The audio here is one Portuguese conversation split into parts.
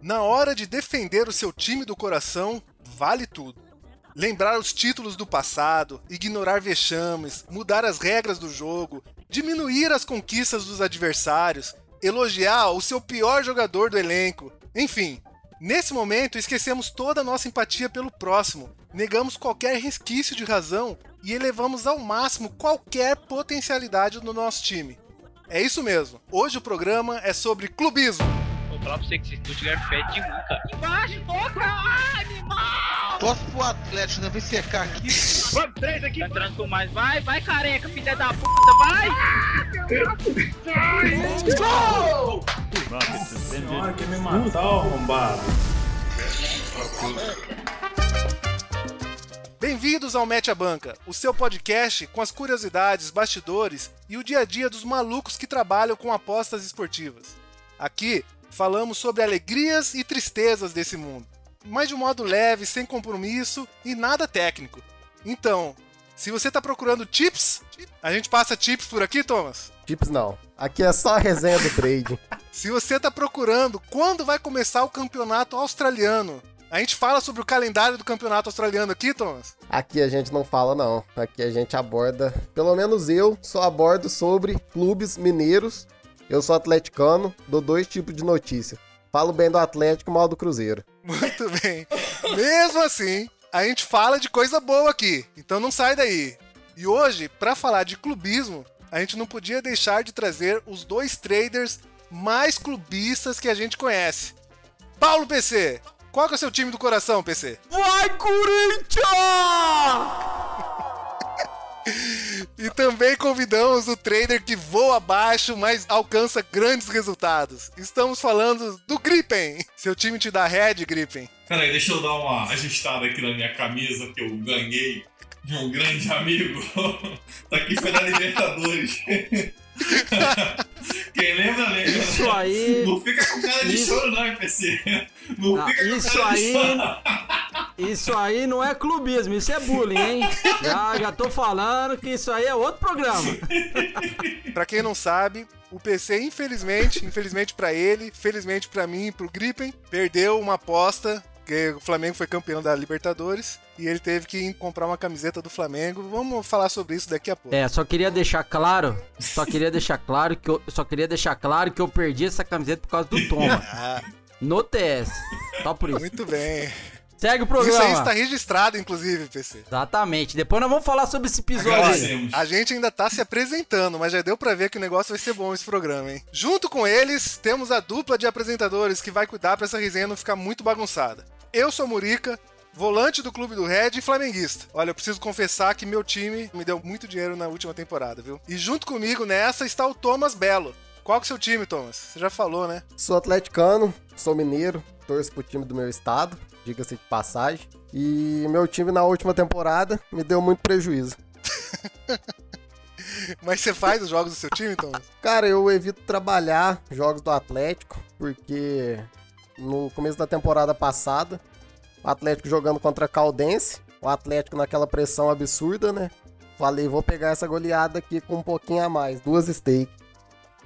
Na hora de defender o seu time do coração, vale tudo. Lembrar os títulos do passado, ignorar vexames, mudar as regras do jogo, diminuir as conquistas dos adversários, elogiar o seu pior jogador do elenco, enfim. Nesse momento, esquecemos toda a nossa empatia pelo próximo, negamos qualquer resquício de razão e elevamos ao máximo qualquer potencialidade do nosso time. É isso mesmo. Hoje o programa é sobre clubismo. Vou falar pra você que esse Stuttgart fede muito, cara. Embaixo, toca! Ai, animal! Torce pro Atlético, né? Vem secar aqui. Vamos, três aqui. Tá entrando com mais. Vai, vai, careca, filha da puta, vai! Gol! Senhora, quer me matar, arrombado. Bem-vindos ao Mete a Banca, o seu podcast com as curiosidades, bastidores e o dia a dia dos malucos que trabalham com apostas esportivas. Aqui falamos sobre alegrias e tristezas desse mundo, mas de um modo leve, sem compromisso e nada técnico. Então, se você está procurando tips, a gente passa tips por aqui, Thomas? Tips não. Aqui é só a resenha do trade. Se você está procurando quando vai começar o campeonato australiano, a gente fala sobre o calendário do campeonato australiano aqui, Thomas? Aqui a gente não fala, não. Aqui a gente aborda, pelo menos eu, só abordo sobre clubes mineiros. Eu sou atleticano, dou dois tipos de notícia. Falo bem do Atlético e mal do Cruzeiro. Muito bem. Mesmo assim, a gente fala de coisa boa aqui, então não sai daí. E hoje, para falar de clubismo, a gente não podia deixar de trazer os dois traders mais clubistas que a gente conhece. Paulo PC, qual que é o seu time do coração, PC? Vai, Corinthians! E também convidamos o trader que voa abaixo, mas alcança grandes resultados. Estamos falando do Gripen. Seu time te dá head, Gripen? Peraí, deixa eu dar uma ajustada aqui na minha camisa que eu ganhei de um grande amigo. tá aqui foi na Libertadores. Quem lembra, lembra. Isso aí. Não fica com cara de Isso- choro, não, NPC. Não, Não, fica com isso cara de aí- choro. Isso aí não é clubismo, isso é bullying, hein? Já, já tô falando que isso aí é outro programa. Pra quem não sabe, o PC, infelizmente, infelizmente pra ele, felizmente pra mim e pro Gripen, perdeu uma aposta. Que o Flamengo foi campeão da Libertadores e ele teve que ir comprar uma camiseta do Flamengo. Vamos falar sobre isso daqui a pouco. É, só queria deixar claro, só queria deixar claro que eu só queria deixar claro que eu perdi essa camiseta por causa do Toma. Ah, No TS. Só por isso. muito bem. Segue o Isso aí programa. está registrado, inclusive, PC. Exatamente. Depois nós vamos falar sobre esse episódio. A gente ainda tá se apresentando, mas já deu pra ver que o negócio vai ser bom esse programa, hein? Junto com eles, temos a dupla de apresentadores que vai cuidar pra essa resenha não ficar muito bagunçada. Eu sou Murica, volante do Clube do Red e flamenguista. Olha, eu preciso confessar que meu time me deu muito dinheiro na última temporada, viu? E junto comigo nessa está o Thomas Belo. Qual que é o seu time, Thomas? Você já falou, né? Sou atleticano, sou mineiro, torço pro time do meu estado, diga-se de passagem. E meu time na última temporada me deu muito prejuízo. Mas você faz os jogos do seu time, Thomas? Cara, eu evito trabalhar jogos do Atlético, porque no começo da temporada passada, o Atlético jogando contra a Caldense, o Atlético naquela pressão absurda, né? Falei, vou pegar essa goleada aqui com um pouquinho a mais, duas steak.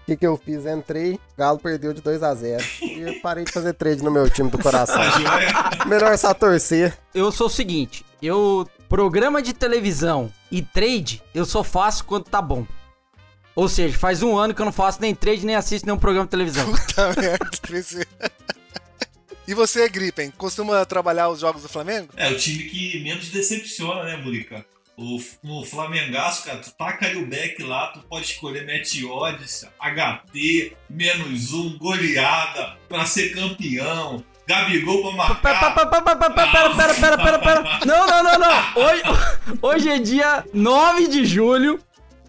O que, que eu fiz? Entrei, Galo perdeu de 2 a 0 E eu parei de fazer trade no meu time do coração. Melhor só torcer. Eu sou o seguinte, eu programa de televisão e trade, eu só faço quando tá bom. Ou seja, faz um ano que eu não faço nem trade nem assisto nenhum programa de televisão. Puta merda. E você, Gripen, costuma trabalhar os jogos do Flamengo? É, o time que menos decepciona, né, Murica? O, no Flamengaço, cara, tu taca ali o back lá, tu pode escolher match odds, HT, menos um, goleada, pra ser campeão, Gabigol pra marcar. pera, pera, pera, pera, pera, pera, pera, pera. Não, não, não, não. Hoje, hoje é dia 9 de julho.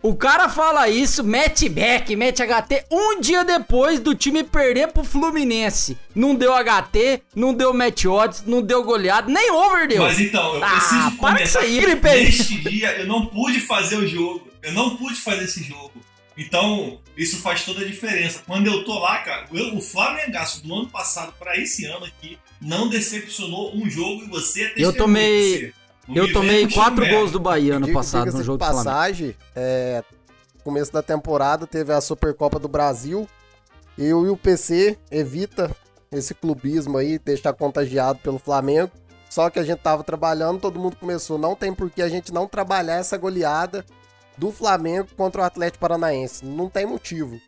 O cara fala isso, mete back, mete HT, um dia depois do time perder pro Fluminense. Não deu HT, não deu match odds, não deu goleado, nem over deu. Mas então, eu Ah, preciso para com isso comentar aí, que neste dia eu não pude fazer o jogo. Eu não pude fazer esse jogo. Então, isso faz toda a diferença. Quando eu tô lá, cara, eu- o Flamengaço do ano passado pra esse ano aqui não decepcionou um jogo e você é Eu tomei- Eu tomei quatro gols do Bahia ano passado no de jogo do Flamengo. passagem, é, começo da temporada teve a Supercopa do Brasil. Eu e o PC evita esse clubismo aí, deixar contagiado pelo Flamengo. Só que a gente tava trabalhando, todo mundo começou. Não tem por que a gente não trabalhar essa goleada do Flamengo contra o Atlético Paranaense. Não tem motivo.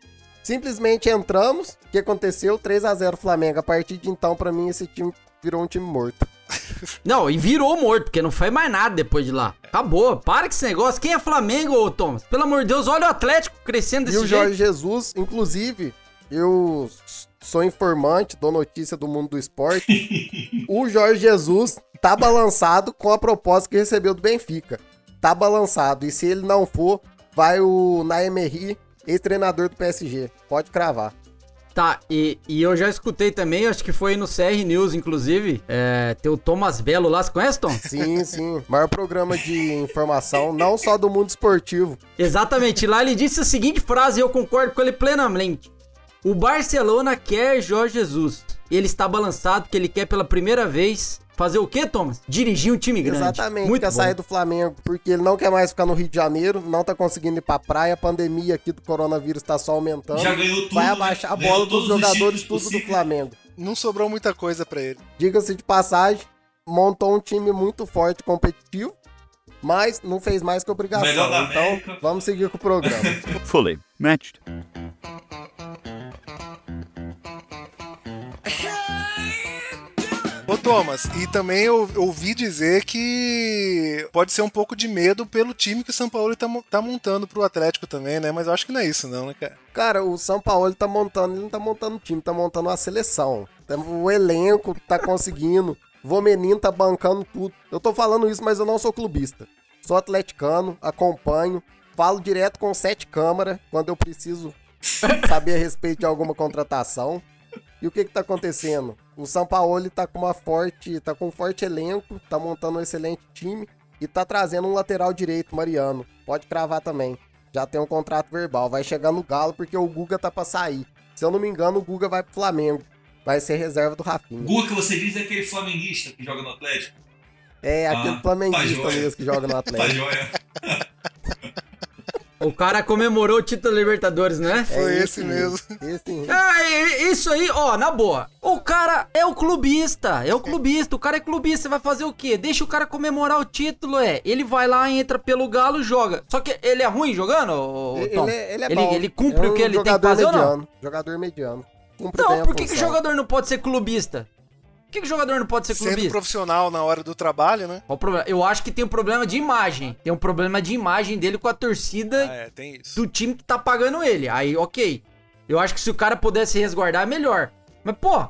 Simplesmente entramos. O que aconteceu? 3 a 0 Flamengo. A partir de então, pra mim, esse time virou um time morto. Não, e virou morto, porque não foi mais nada depois de lá. Acabou, para com esse negócio. Quem é Flamengo, ô Thomas? Pelo amor de Deus, olha o Atlético crescendo E desse o jeito. Jorge Jesus, inclusive, eu sou informante, dou notícia do mundo do esporte. o Jorge Jesus tá balançado com a proposta que recebeu do Benfica. Tá balançado. E se ele não for, vai o Naemery, ex-treinador do PSG. Pode cravar. Tá, e, e eu já escutei também, acho que foi no CR News, inclusive, é, tem o Thomas Belo lá, você conhece, Tom? Sim, sim. Maior programa de informação, não só do mundo esportivo. Exatamente, lá ele disse a seguinte frase e eu concordo com ele plenamente. O Barcelona quer Jorge Jesus. Ele está balançado porque ele quer pela primeira vez fazer o quê, Thomas? Dirigir um time grande. Exatamente, Muito quer bom. sair do Flamengo, porque ele não quer mais ficar no Rio de Janeiro, não tá conseguindo ir pra praia, a pandemia aqui do coronavírus tá só aumentando. Já ganhou tudo. Vai né? abaixar a bola dos todos os jogadores, tudo do possíveis. Flamengo. Não sobrou muita coisa pra ele. Diga-se de passagem, montou um time muito forte, competitivo, mas não fez mais que obrigação. Melhor da Então, vamos seguir com o programa. Fully matched. Thomas, e também eu ouvi dizer que pode ser um pouco de medo pelo time que o São Paulo tá, tá montando pro Atlético também, né? Mas eu acho que não é isso não, né, cara? Cara, o São Paulo tá montando, ele não tá montando time, tá montando uma seleção. O elenco tá conseguindo, o Vomenino tá bancando tudo. Eu tô falando isso, mas eu não sou clubista. Sou atleticano, acompanho, falo direto com sete câmaras quando eu preciso saber a respeito de alguma contratação. E o que que tá acontecendo? O São Paulo tá com uma forte, tá com um forte elenco, tá montando um excelente time e tá trazendo um lateral direito, Mariano. Pode cravar também. Já tem um contrato verbal, vai chegar no Galo porque o Guga tá pra sair. Se eu não me engano, o Guga vai pro Flamengo. Vai ser reserva do Rafinha. Guga que você diz é aquele flamenguista que joga no Atlético. É, aquele Ah, flamenguista tá joia. mesmo que joga no Tá Atlético. joia. O cara comemorou o título da Libertadores, né? Foi É esse mesmo. Esse mesmo. É, isso aí, ó, na boa. O cara é o clubista, é o clubista, o cara é clubista, você vai fazer o quê? Deixa o cara comemorar o título, é. Ele vai lá, entra pelo Galo, joga. Só que ele é ruim jogando, ô, ô, Ele, Tom? é, ele é ele, bom. ele cumpre É o que um ele tem que fazer ou não? mediano. Jogador mediano. Cumpre Não, por que, que jogador não pode ser clubista? Por que, que o jogador não pode ser Sendo clubista? profissional na hora do trabalho, né? Qual o problema? Eu acho que tem um problema de imagem. Tem um problema de imagem dele com a torcida Ah, é, tem isso. do time que tá pagando ele. Aí, ok. Eu acho que se o cara pudesse resguardar, é melhor. Mas, pô,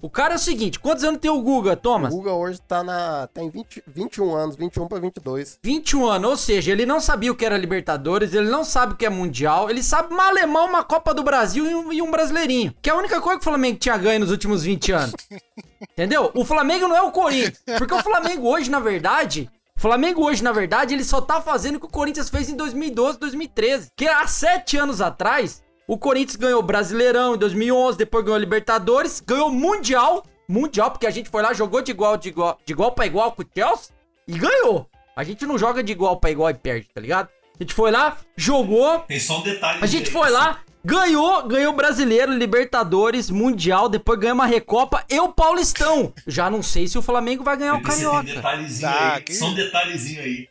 o cara é o seguinte: quantos anos tem o Guga, O Thomas? Guga hoje tá na. tem 20, 21 anos, 21 pra 22. 21 anos, ou seja, ele não sabia o que era Libertadores, ele não sabe o que é Mundial, ele sabe malemar uma Copa do Brasil e um, e um Brasileirinho. Que é a única coisa que o Flamengo tinha ganho nos últimos 20 anos. Entendeu? O Flamengo não é o Corinthians. Porque o Flamengo hoje, na verdade. Flamengo hoje, na verdade, ele só tá fazendo o que o Corinthians fez em 2012, 2013. Que há sete anos atrás, o Corinthians ganhou Brasileirão em 2011, depois ganhou Libertadores, ganhou Mundial. Mundial, porque a gente foi lá, jogou de igual, de igual, de igual pra igual com o Chelsea e ganhou. A gente não joga de igual pra igual e perde, tá ligado? A gente foi lá, jogou, Tem só um detalhe. a gente foi lá, ganhou, ganhou Brasileiro, Libertadores, Mundial, depois ganhou uma Recopa e o Paulistão. Já não sei se o Flamengo vai ganhar o tem Carioca. detalhezinho Tá, aí. que- Só um detalhezinho aí.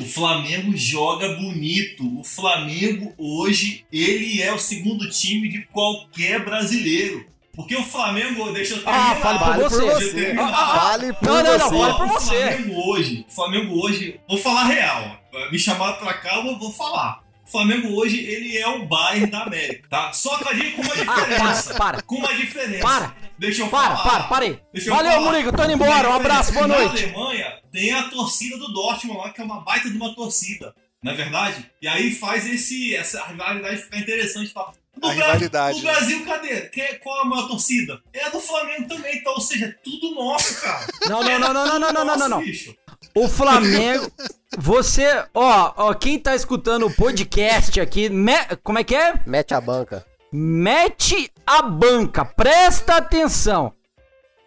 O Flamengo joga bonito. O Flamengo hoje, ele é o segundo time de qualquer brasileiro. Porque o Flamengo, deixa eu terminar. Ah, fale por Vale por você. Por Não, não, não, você. vale por o você. Flamengo hoje, o Flamengo hoje, vou falar real. Me chamaram pra cá, eu vou falar. O Flamengo hoje, ele é o Bayern da América, tá? Só que a gente com uma Ah, diferença. para, para. Com uma diferença. Para. Deixa eu Para, falar. para, para aí. Deixa Valeu. Murico, tô indo embora. Um abraço, boa noite. Na Alemanha tem a torcida do Dortmund lá, que é uma baita de uma torcida. Não é verdade? E aí faz esse, essa rivalidade ficar interessante. Tá? A rivalidade, No né? Brasil, cadê? Que- qual a maior torcida? É a do Flamengo também, então, ou seja, é tudo nosso, cara. Não, não, não, não, não, não, não, não, não, não. O Flamengo. Você, ó, ó, quem tá escutando o podcast aqui, me- como é que é? Mete a banca. Mete a banca, presta atenção.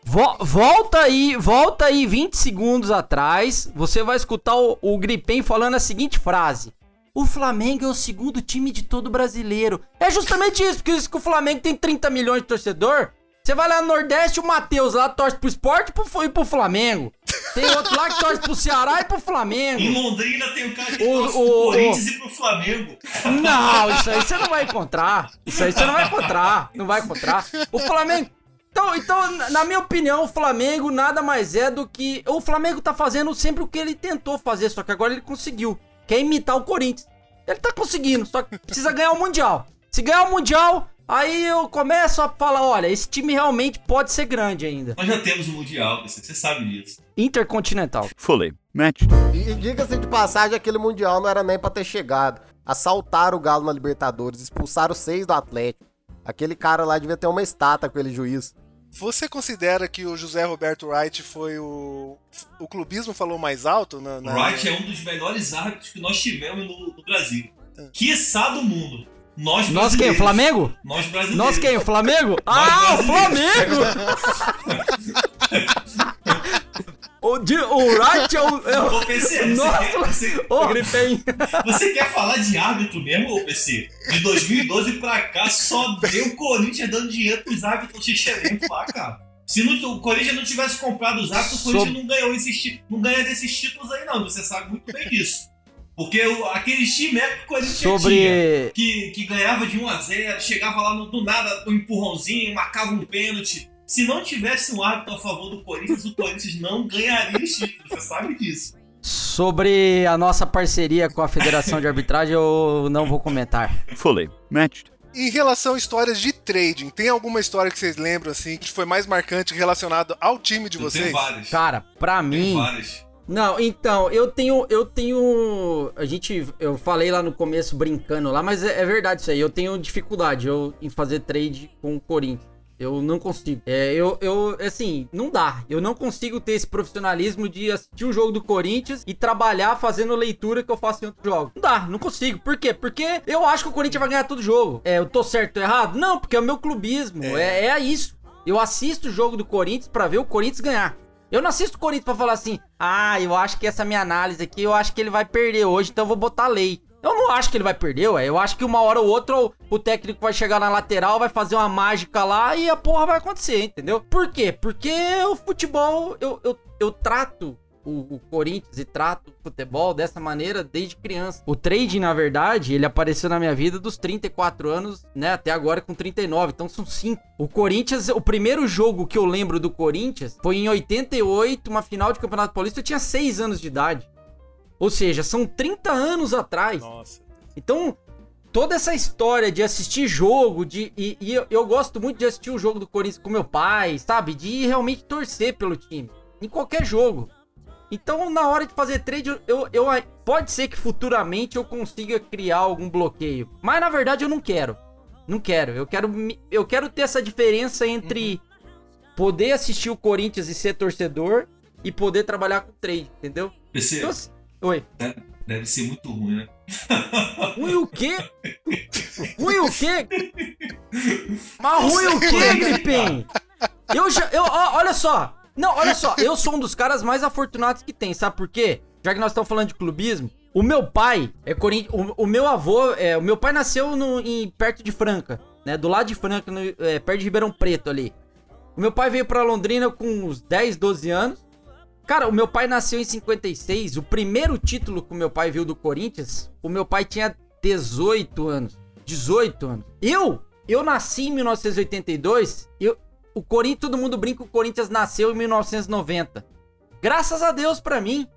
Vo- volta aí, volta aí 20 segundos atrás. Você vai escutar o, o Gripen falando a seguinte frase: O Flamengo é o segundo time de todo brasileiro. É justamente isso, porque isso que o Flamengo tem 30 milhões de torcedor. Você vai lá no Nordeste, o Matheus lá torce pro esporte e pro, e pro Flamengo. Tem outro lá que torce pro Ceará e pro Flamengo. Em Londrina tem um cara que O- torce o- pro o- Corinthians e pro Flamengo. Não, isso aí você não vai encontrar. Isso aí você não vai encontrar. Não vai encontrar. O Flamengo. Então, então, na minha opinião, o Flamengo nada mais é do que. O Flamengo tá fazendo sempre o que ele tentou fazer, só que agora ele conseguiu. Que é imitar o Corinthians. Ele tá conseguindo, só que precisa ganhar o Mundial. Se ganhar o Mundial, aí eu começo a falar: olha, esse time realmente pode ser grande ainda. Nós já temos o Mundial, você você sabe disso. Intercontinental. Fully matched. E diga-se de passagem, aquele Mundial não era nem pra ter chegado. Assaltaram o Galo na Libertadores, expulsaram seis do Atlético. Aquele cara lá devia ter uma estátua com aquele juiz. Você considera que o José Roberto Wright foi o. O clubismo falou mais alto? Na, O na- Wright é um dos melhores árbitros que nós tivemos no, no Brasil. Quiçá do mundo. Nós Nós quem? Flamengo? Nós brasileiros. Nós quem? O Flamengo? Ah, o Flamengo! o, Di- o Wright é o. É o... PC, você Nossa! quer, você, Ô, Gripem. você quer falar de árbitro mesmo, ô PC? De 2012 pra cá, só deu o Corinthians dando dinheiro pros árbitros xixelentos lá, cara. Se não- o Corinthians não tivesse comprado os árbitros, o Corinthians não ganhou esses, não ganharia esses títulos aí, não. Você sabe muito bem disso. Porque o, aqueles times que o Corinthians tinha, Sobre. que, que ganhava de 1 a 0 chegava lá no, do nada, um empurrãozinho, marcava um pênalti. Se não tivesse um árbitro a favor do Corinthians, o Corinthians não ganharia os títulos. Você sabe disso. Sobre a nossa parceria com a Federação de Arbitragem, eu não vou comentar. Fully matched. Em relação a histórias de trading, tem alguma história que vocês lembram assim que foi mais marcante relacionado ao time de Eu vocês? tenho várias. Cara, pra mim. várias. Não, então, eu tenho. Eu tenho. A gente. Eu falei lá no começo brincando lá, mas é, é verdade isso aí. Eu tenho dificuldade eu, em fazer trade com o Corinthians. Eu não consigo. É, eu, eu, assim, não dá. Eu não consigo ter esse profissionalismo de assistir o jogo do Corinthians e trabalhar fazendo leitura que eu faço em outros jogos. Não dá, não consigo. Por quê? Porque eu acho que o Corinthians vai ganhar todo jogo. É, eu tô certo ou errado? Não, porque é o meu clubismo. É, é isso. Eu assisto o jogo do Corinthians pra ver o Corinthians ganhar. Eu não assisto o Corinthians pra falar assim, ah, eu acho que essa minha análise aqui, eu acho que ele vai perder hoje, então eu vou botar lei. Eu não acho que ele vai perder, ué. Eu acho que uma hora ou outra o, técnico vai chegar na lateral, vai fazer uma mágica lá e a porra vai acontecer, entendeu? Por quê? Porque o futebol, eu, eu, eu trato o, o Corinthians e trato o futebol dessa maneira desde criança. O trade, na verdade, ele apareceu na minha vida dos 34 anos, né? Até agora com 39, então são 5. O Corinthians, o primeiro jogo que eu lembro do Corinthians foi em 88, uma final de Campeonato Paulista, eu tinha 6 anos de idade. Ou seja, são 30 anos atrás. Nossa. Então, toda essa história de assistir jogo, de e, e eu, eu gosto muito de assistir o jogo do Corinthians com meu pai, sabe? De realmente torcer pelo time. Em qualquer jogo. Então, na hora de fazer trade, eu, eu, pode ser que futuramente eu consiga criar algum bloqueio. Mas na verdade eu não quero. Não quero. Eu quero, eu quero ter essa diferença entre poder assistir o Corinthians e ser torcedor e poder trabalhar com trade, entendeu? PC, Então, assim- Oi. deve ser muito ruim, né? Ruim o quê? Ruim o quê? Mas ruim o quê, Gripem? Eu já. Eu, ó, olha só. Não, olha só. Eu sou um dos caras mais afortunados que tem, sabe por quê? Já que nós estamos falando de clubismo. O meu pai é Corinthians. O, o meu avô. É, o meu pai nasceu no, em, perto de Franca, né? Do lado de Franca, no- é, perto de Ribeirão Preto ali. O meu pai veio pra Londrina com uns 10, 12 anos. Cara, o meu pai nasceu em 56. O primeiro título que o meu pai viu do Corinthians, o meu pai tinha 18 anos. 18 anos. Eu, eu nasci em 1982. Eu, o Corinthians, todo mundo brinca o Corinthians nasceu em 1990. Graças a Deus pra mim.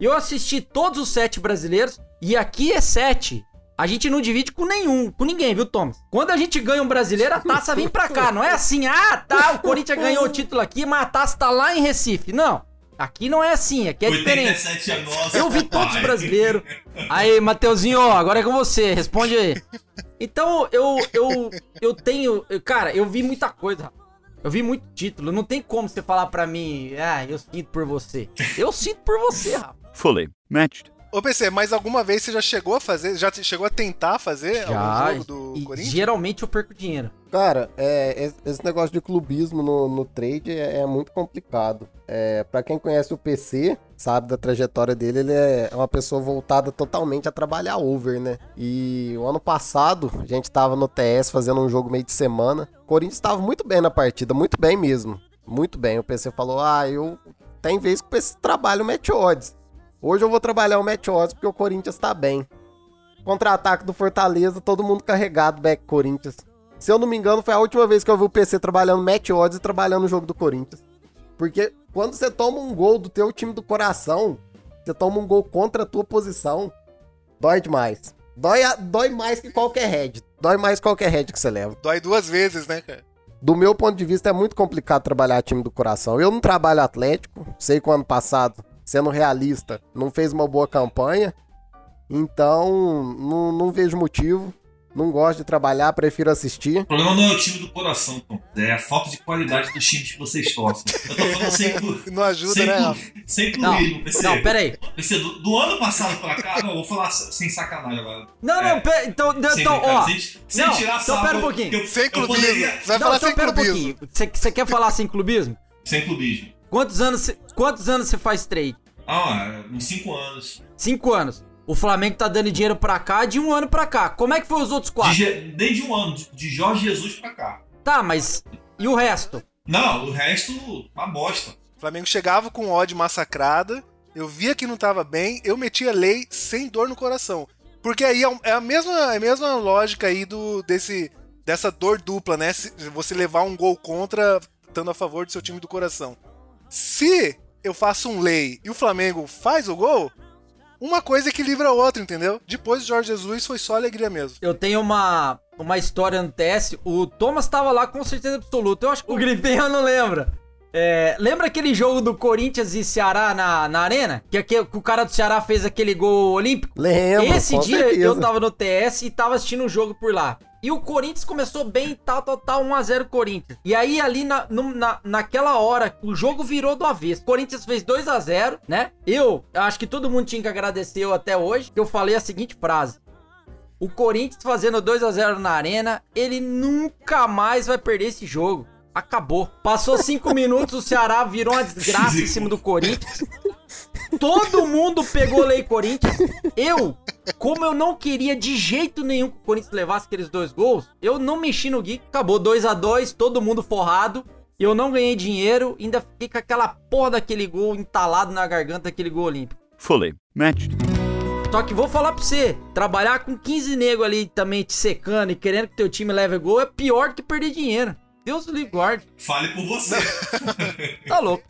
Eu assisti todos os sete brasileiros e aqui é sete. A gente não divide com nenhum, com ninguém, viu, Thomas? Quando a gente ganha um brasileiro, a taça vem pra cá. Não é assim, ah, tá, o Corinthians ganhou o título aqui, mas a taça tá lá em Recife. Não. Aqui não é assim, aqui é diferente. 87 é. Eu vi todos os brasileiros. Aí, Mateuzinho, ó, agora é com você. Responde aí. Então, eu, eu, eu tenho. Cara, eu vi muita coisa. rapaz. Eu vi muito título. Não tem como você falar pra mim, ah, eu sinto por você. Eu sinto por você, rapaz. Fully matched. Ô, PC, mas alguma vez você já chegou a fazer, já chegou a tentar fazer Já, algum jogo do e Corinthians? geralmente eu perco dinheiro. Cara, é, es- esse negócio de clubismo no, no trade é, é muito complicado. É, para quem conhece o PC, sabe da trajetória dele, ele é uma pessoa voltada totalmente a trabalhar over, né? E o ano passado, a gente tava no TS fazendo um jogo meio de semana. O Corinthians estava muito bem na partida, muito bem mesmo. Muito bem. O PC falou: Ah, eu. Tem vez que o PC trabalha o match odds. Hoje eu vou trabalhar o match odds porque o Corinthians tá bem. Contra-ataque do Fortaleza, todo mundo carregado, back Corinthians. Se eu não me engano, foi a última vez que eu vi o PC trabalhando match odds e trabalhando no jogo do Corinthians. Porque quando você toma um gol do teu time do coração, você toma um gol contra a tua posição, dói demais. Dói, dói mais que qualquer head. Dói mais que qualquer head que você leva. Dói duas vezes, né, cara? Do meu ponto de vista, é muito complicado trabalhar time do coração. Eu não trabalho Atlético, sei que o ano passado, sendo realista, não fez uma boa campanha. Então, não, não vejo motivo. Não gosto de trabalhar, prefiro assistir. O problema não é o time do coração, Tom. É a falta de qualidade dos times que vocês torcem. Eu tô falando sem, clu- Não ajuda, sem, né, clu- Rafa? sem Não, clubismo, PC. não, pera aí. PC, do, do ano passado pra cá, não, eu vou falar sem sacanagem agora. Não, É. não, pera, então, Sem, então brincar, ó. sem, sem não, tirar então pera um pouquinho. eu- Sem clubismo. poderia- Você vai não, falar então sem pera um pouquinho. Você, quer falar sem clubismo? Sem clubismo. Quantos anos, você- quantos anos você faz trade? Ah, uns 5 anos. Cinco anos. O Flamengo tá dando dinheiro pra cá de um ano pra cá. Como é que foi os outros De, quatro? Je- desde um ano, de, de Jorge Jesus pra cá. Tá, mas e o resto? Não, o resto, uma bosta. O Flamengo chegava com ódio massacrada, eu via que não tava bem, eu metia lei sem dor no coração. Porque aí é é a mesma, é a mesma lógica aí do, desse, dessa dor dupla, né? Se você levar um gol contra, estando a favor do seu time do coração. Se eu faço um lei e o Flamengo faz o gol, uma coisa equilibra a outra, entendeu? Depois do Jorge Jesus foi só alegria mesmo. Eu tenho uma, uma história no TS. O Thomas tava lá com certeza absoluta. Eu acho que o Gripinho não lembra. É, lembra aquele jogo do Corinthians e Ceará na, na Arena? Que, que o cara do Ceará fez aquele gol olímpico? Lembro, Esse dia certeza. eu tava no TS e tava assistindo o jogo por lá. E o Corinthians começou bem, tal, tal, tal, 1x0 Corinthians. E aí, ali na, na, naquela hora, o jogo virou do avesso. O Corinthians fez 2x0, né? Eu acho que todo mundo tinha que agradecer eu até hoje, que eu falei a seguinte frase. O Corinthians fazendo 2x0 na arena, ele nunca mais vai perder esse jogo. Acabou. Passou 5 minutos, o Ceará virou uma desgraça em cima do Corinthians. Todo mundo pegou lei Corinthians. Eu, como eu não queria de jeito nenhum que o Corinthians levasse aqueles dois gols, eu não mexi no Gui. Acabou 2 a 2 todo mundo forrado. Eu não ganhei dinheiro, ainda fiquei com aquela porra daquele gol entalado na garganta, aquele gol olímpico. Fully matched. Só que vou falar pra você, trabalhar com 15 nego ali também te secando e querendo que teu time leve gol é pior que perder dinheiro. Deus lhe guarde. Fale por você. Tá louco.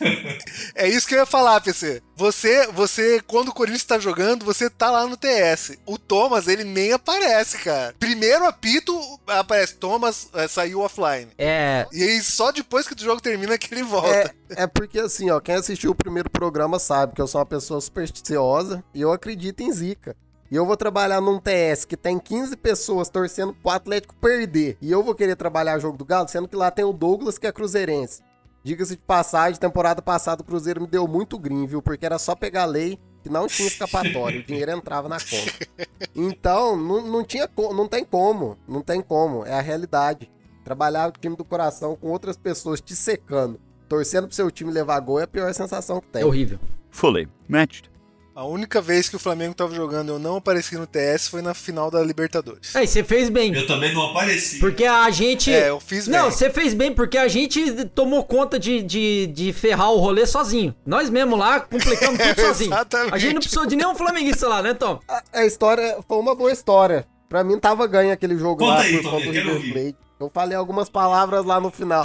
É isso que eu ia falar, PC. Você, você, quando o Corinthians tá jogando, você tá lá no TS. O Thomas, ele nem aparece, cara. Primeiro apito, aparece Thomas, eh, saiu offline. É. E aí só depois que o jogo termina que ele volta. É, é porque assim, ó, quem assistiu o primeiro programa sabe que eu sou uma pessoa supersticiosa e eu acredito em zica. E eu vou trabalhar num TS que tem 15 pessoas torcendo pro Atlético perder. E eu vou querer trabalhar jogo do Galo, sendo que lá tem o Douglas, que é cruzeirense. Diga-se de passagem, temporada passada o Cruzeiro me deu muito green, viu? Porque era só pegar lei que não tinha escapatório, o dinheiro entrava na conta. Então, não, não tinha não tem como, não tem como, é a realidade. Trabalhar o time do coração com outras pessoas te secando, torcendo pro seu time levar gol é a pior sensação que tem. É horrível. Fully matched. A única vez que o Flamengo tava jogando eu não apareci no TS foi na final da Libertadores. Aí, você fez bem. Eu também não apareci. Porque a gente. É, eu fiz bem. Não, você fez bem, porque a gente tomou conta de, de, de ferrar o rolê sozinho. Nós mesmo lá complicamos tudo sozinho. Exatamente. A gente não precisou de nenhum flamenguista lá, né, Tom? A, a história foi uma boa história. Pra mim tava ganho aquele jogo Conta lá aí, por Tony, conta do River. Eu falei algumas palavras lá no final.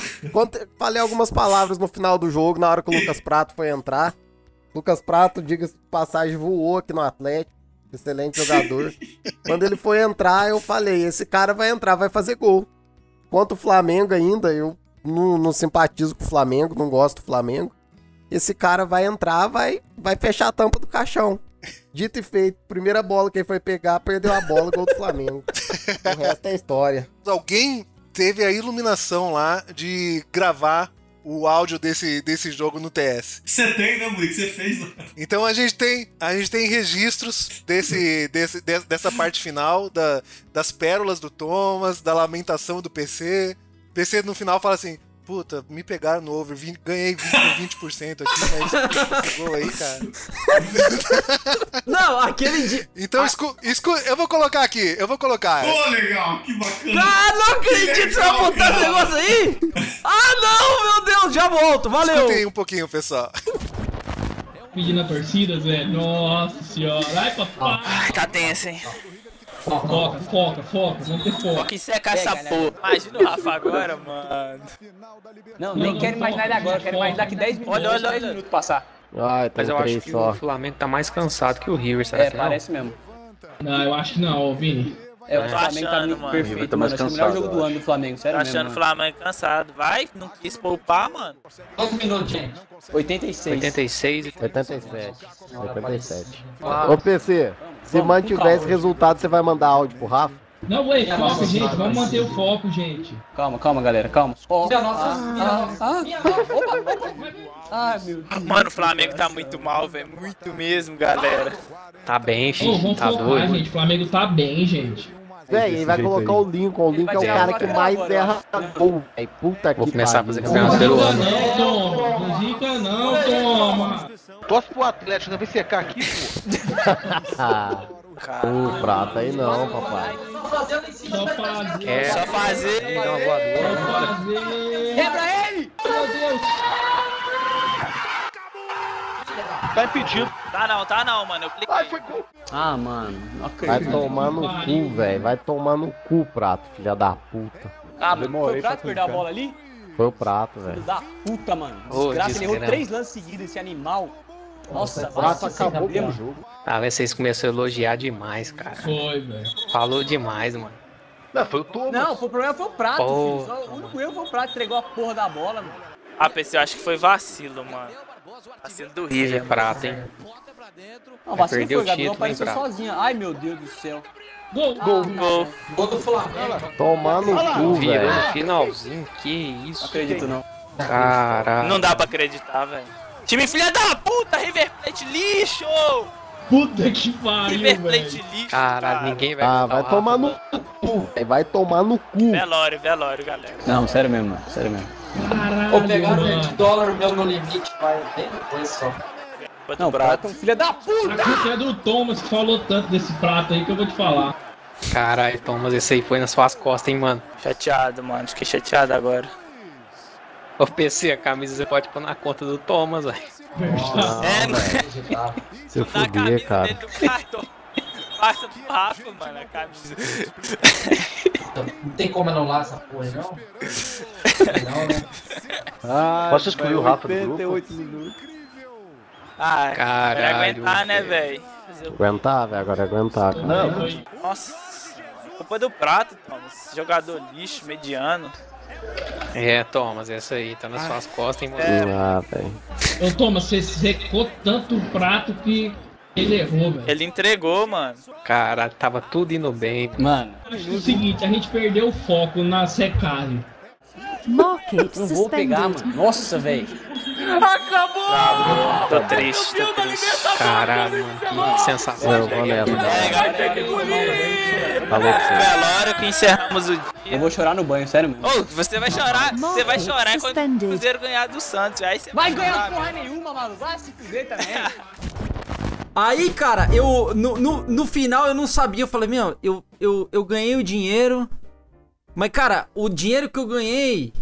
Falei algumas palavras no final do jogo, na hora que o Lucas Prato foi entrar. Lucas Prato, diga-se de passagem, voou aqui no Atlético. Excelente jogador. Quando ele foi entrar, eu falei: esse cara vai entrar, vai fazer gol. Quanto o Flamengo ainda, eu não, não simpatizo com o Flamengo, não gosto do Flamengo. Esse cara vai entrar, vai, vai fechar a tampa do caixão. Dito e feito, primeira bola que ele foi pegar, perdeu a bola, gol do Flamengo. o resto é história. Alguém teve a iluminação lá de gravar o áudio desse, desse jogo no TS. Você tem, né, Murica? Você fez. né? Então a gente tem, a gente tem registros desse, desse, de- dessa parte final, da, das pérolas do Thomas, da lamentação do PC. O PC no final fala assim. Puta, me pegaram no over, vim- ganhei 20, 20% aqui, mas esse gol aí, cara. Não, aquele dia. Então, escu, escu, eu vou colocar aqui, eu vou colocar. Pô, legal, que bacana. Ah, não acredito que você vai botar esse negócio aí! Ah, não, meu Deus, já volto, valeu! Escutem um pouquinho, pessoal. Pedindo a torcida, Zé. Nossa senhora. Ai, papai. Ai, tá tenso, hein? Foca, foca, foca. Vamos ter foco. Que secar essa porra. Imagina o Rafa agora, mano. Não, Não, nem não, quero imaginar ele foca, agora, quero foca. imaginar daqui 10 minutos. Olha, olha, 10 olha. minutos passar. Ai, tem Mas eu acho que só. o Flamengo tá mais cansado que o River, será É, que não? parece mesmo. Não, eu acho que não, Vini. É, o Tô Flamengo tá achando, muito mano. perfeito, Tá mano. mais Acho que é o melhor cansado, jogo do ano do Flamengo, sério Tô mesmo. achando o. Flamengo cansado. Vai, não quis poupar, mano. Quantos minutos, gente? 86. 86 e 87. 87. Ô, PC, se Vamos, mantiver esse resultado, você vai mandar áudio pro Rafa? Não, ué, foca, gente. Vamos manter o foco, gente. Calma, calma, galera, calma. Ó, ah, ah, ah, opa. Ai, meu Deus. Mano, o Flamengo tá muito mal, velho. Muito mesmo, galera. Tá bem, Ô, filho. vamos Tá focar, doido. gente. O Flamengo tá bem, gente. Véi, ele vai colocar o Lincoln. O Lincoln é o vai cara que mais agora, erra gol. véi. Puta Vou que começar a pariu. fazer Não campeonato pelo ano. não, toma. Não zica não, toma. Torce pro Atlético, não vem secar aqui, pô. Ah, o prato aí não, papai. Só fazer. É, fazer. Só fazer. Quebra ele! Meu Deus. Tá impedido. Tá não, tá não, mano. Eu cliquei. Ai, foi gol. Ah, mano, não Vai tomar no cu, velho. Vai tomar no cu, prato, filha da puta. Ah, mano, foi o Prato que perdeu a bola ali? Foi o prato, Filho velho. da puta, mano. Ô, Desgraça, ele errou três lances seguidos, esse animal. Nossa, O prato nossa, acabou com o jogo. Ah, velho, vocês começaram a elogiar demais, cara. Foi, velho. Falou demais, mano. Não, foi o Thomas. Não, foi- o problema foi o Prato, Pô. filho. Só, o único erro foi o Prato que entregou a porra da bola, mano. Ah, PC, eu acho que foi vacilo, mano. Vacilo do River, prata, hein? Não, vacilo perdeu foi, o Gabriel título, apareceu sozinha. Ai, meu Deus do céu. Gol, Gol. Gol. Tomar no cu, velho. no finalzinho, que Não isso. acredito, não. Caralho. Não dá pra acreditar, velho. Time filha da puta, River Plate lixo! Puta que pariu, River. Plate lixo, Caralho, cara. ninguém vai Ah, vai tomar Rafa, no não. cu, velho. Vai tomar no cu. Velório, velório, galera. Não, sério mesmo, mano. Sério mesmo. Caralho, mano. dólar meu no limite, vai bem depois só. Não, o Prato. Prato filho da puta! A culpa é do Thomas que falou tanto desse prato aí que eu vou te falar. Caralho, Thomas, esse aí foi nas suas costas, hein, mano. Chateado, mano. Fiquei chateado agora. Ô, PC, a camisa você pode pôr na conta do Thomas, velho. É, mano. velho. Se Dá a fuder, cara. Do. Passa pro Rafa, mano, a camisa. Não tem como anular essa porra, não? Não, né? Ah, Posso excluir o Rafa do grupo? 88 minutos. Ah, vai Caralho. aguentar, né, velho? Aguentar, velho. Agora é aguentar, cara. Não. Nossa. Culpa do Prato, Thomas. Jogador lixo, mediano. É, Thomas, essa aí tá nas suas costas, hein, mano. Ah, velho. Ô, Thomas, você secou tanto o prato que ele errou, velho. Ele entregou, mano. Caralho, tava tudo indo bem. Mano, é o seguinte, a gente perdeu o foco na secagem. não vou pegar, mano. Nossa, velho. Tô triste, tô triste. Caralho, mano, que sensação. Eu vou. É, galera. Falou pra você. Velório que encerramos o Eu dia. vou chorar no banho, sério mesmo. Ô, você vai chorar, você vai chorar quando o Cruzeiro ganhar do Santos. Aí você Vai ganhar chorar, porra nenhuma, mano. Vai se fuder também. Aí, cara, eu no, no, no final eu não sabia. Eu falei, meu, eu, eu, eu ganhei o dinheiro. Mas, cara, o dinheiro que eu ganhei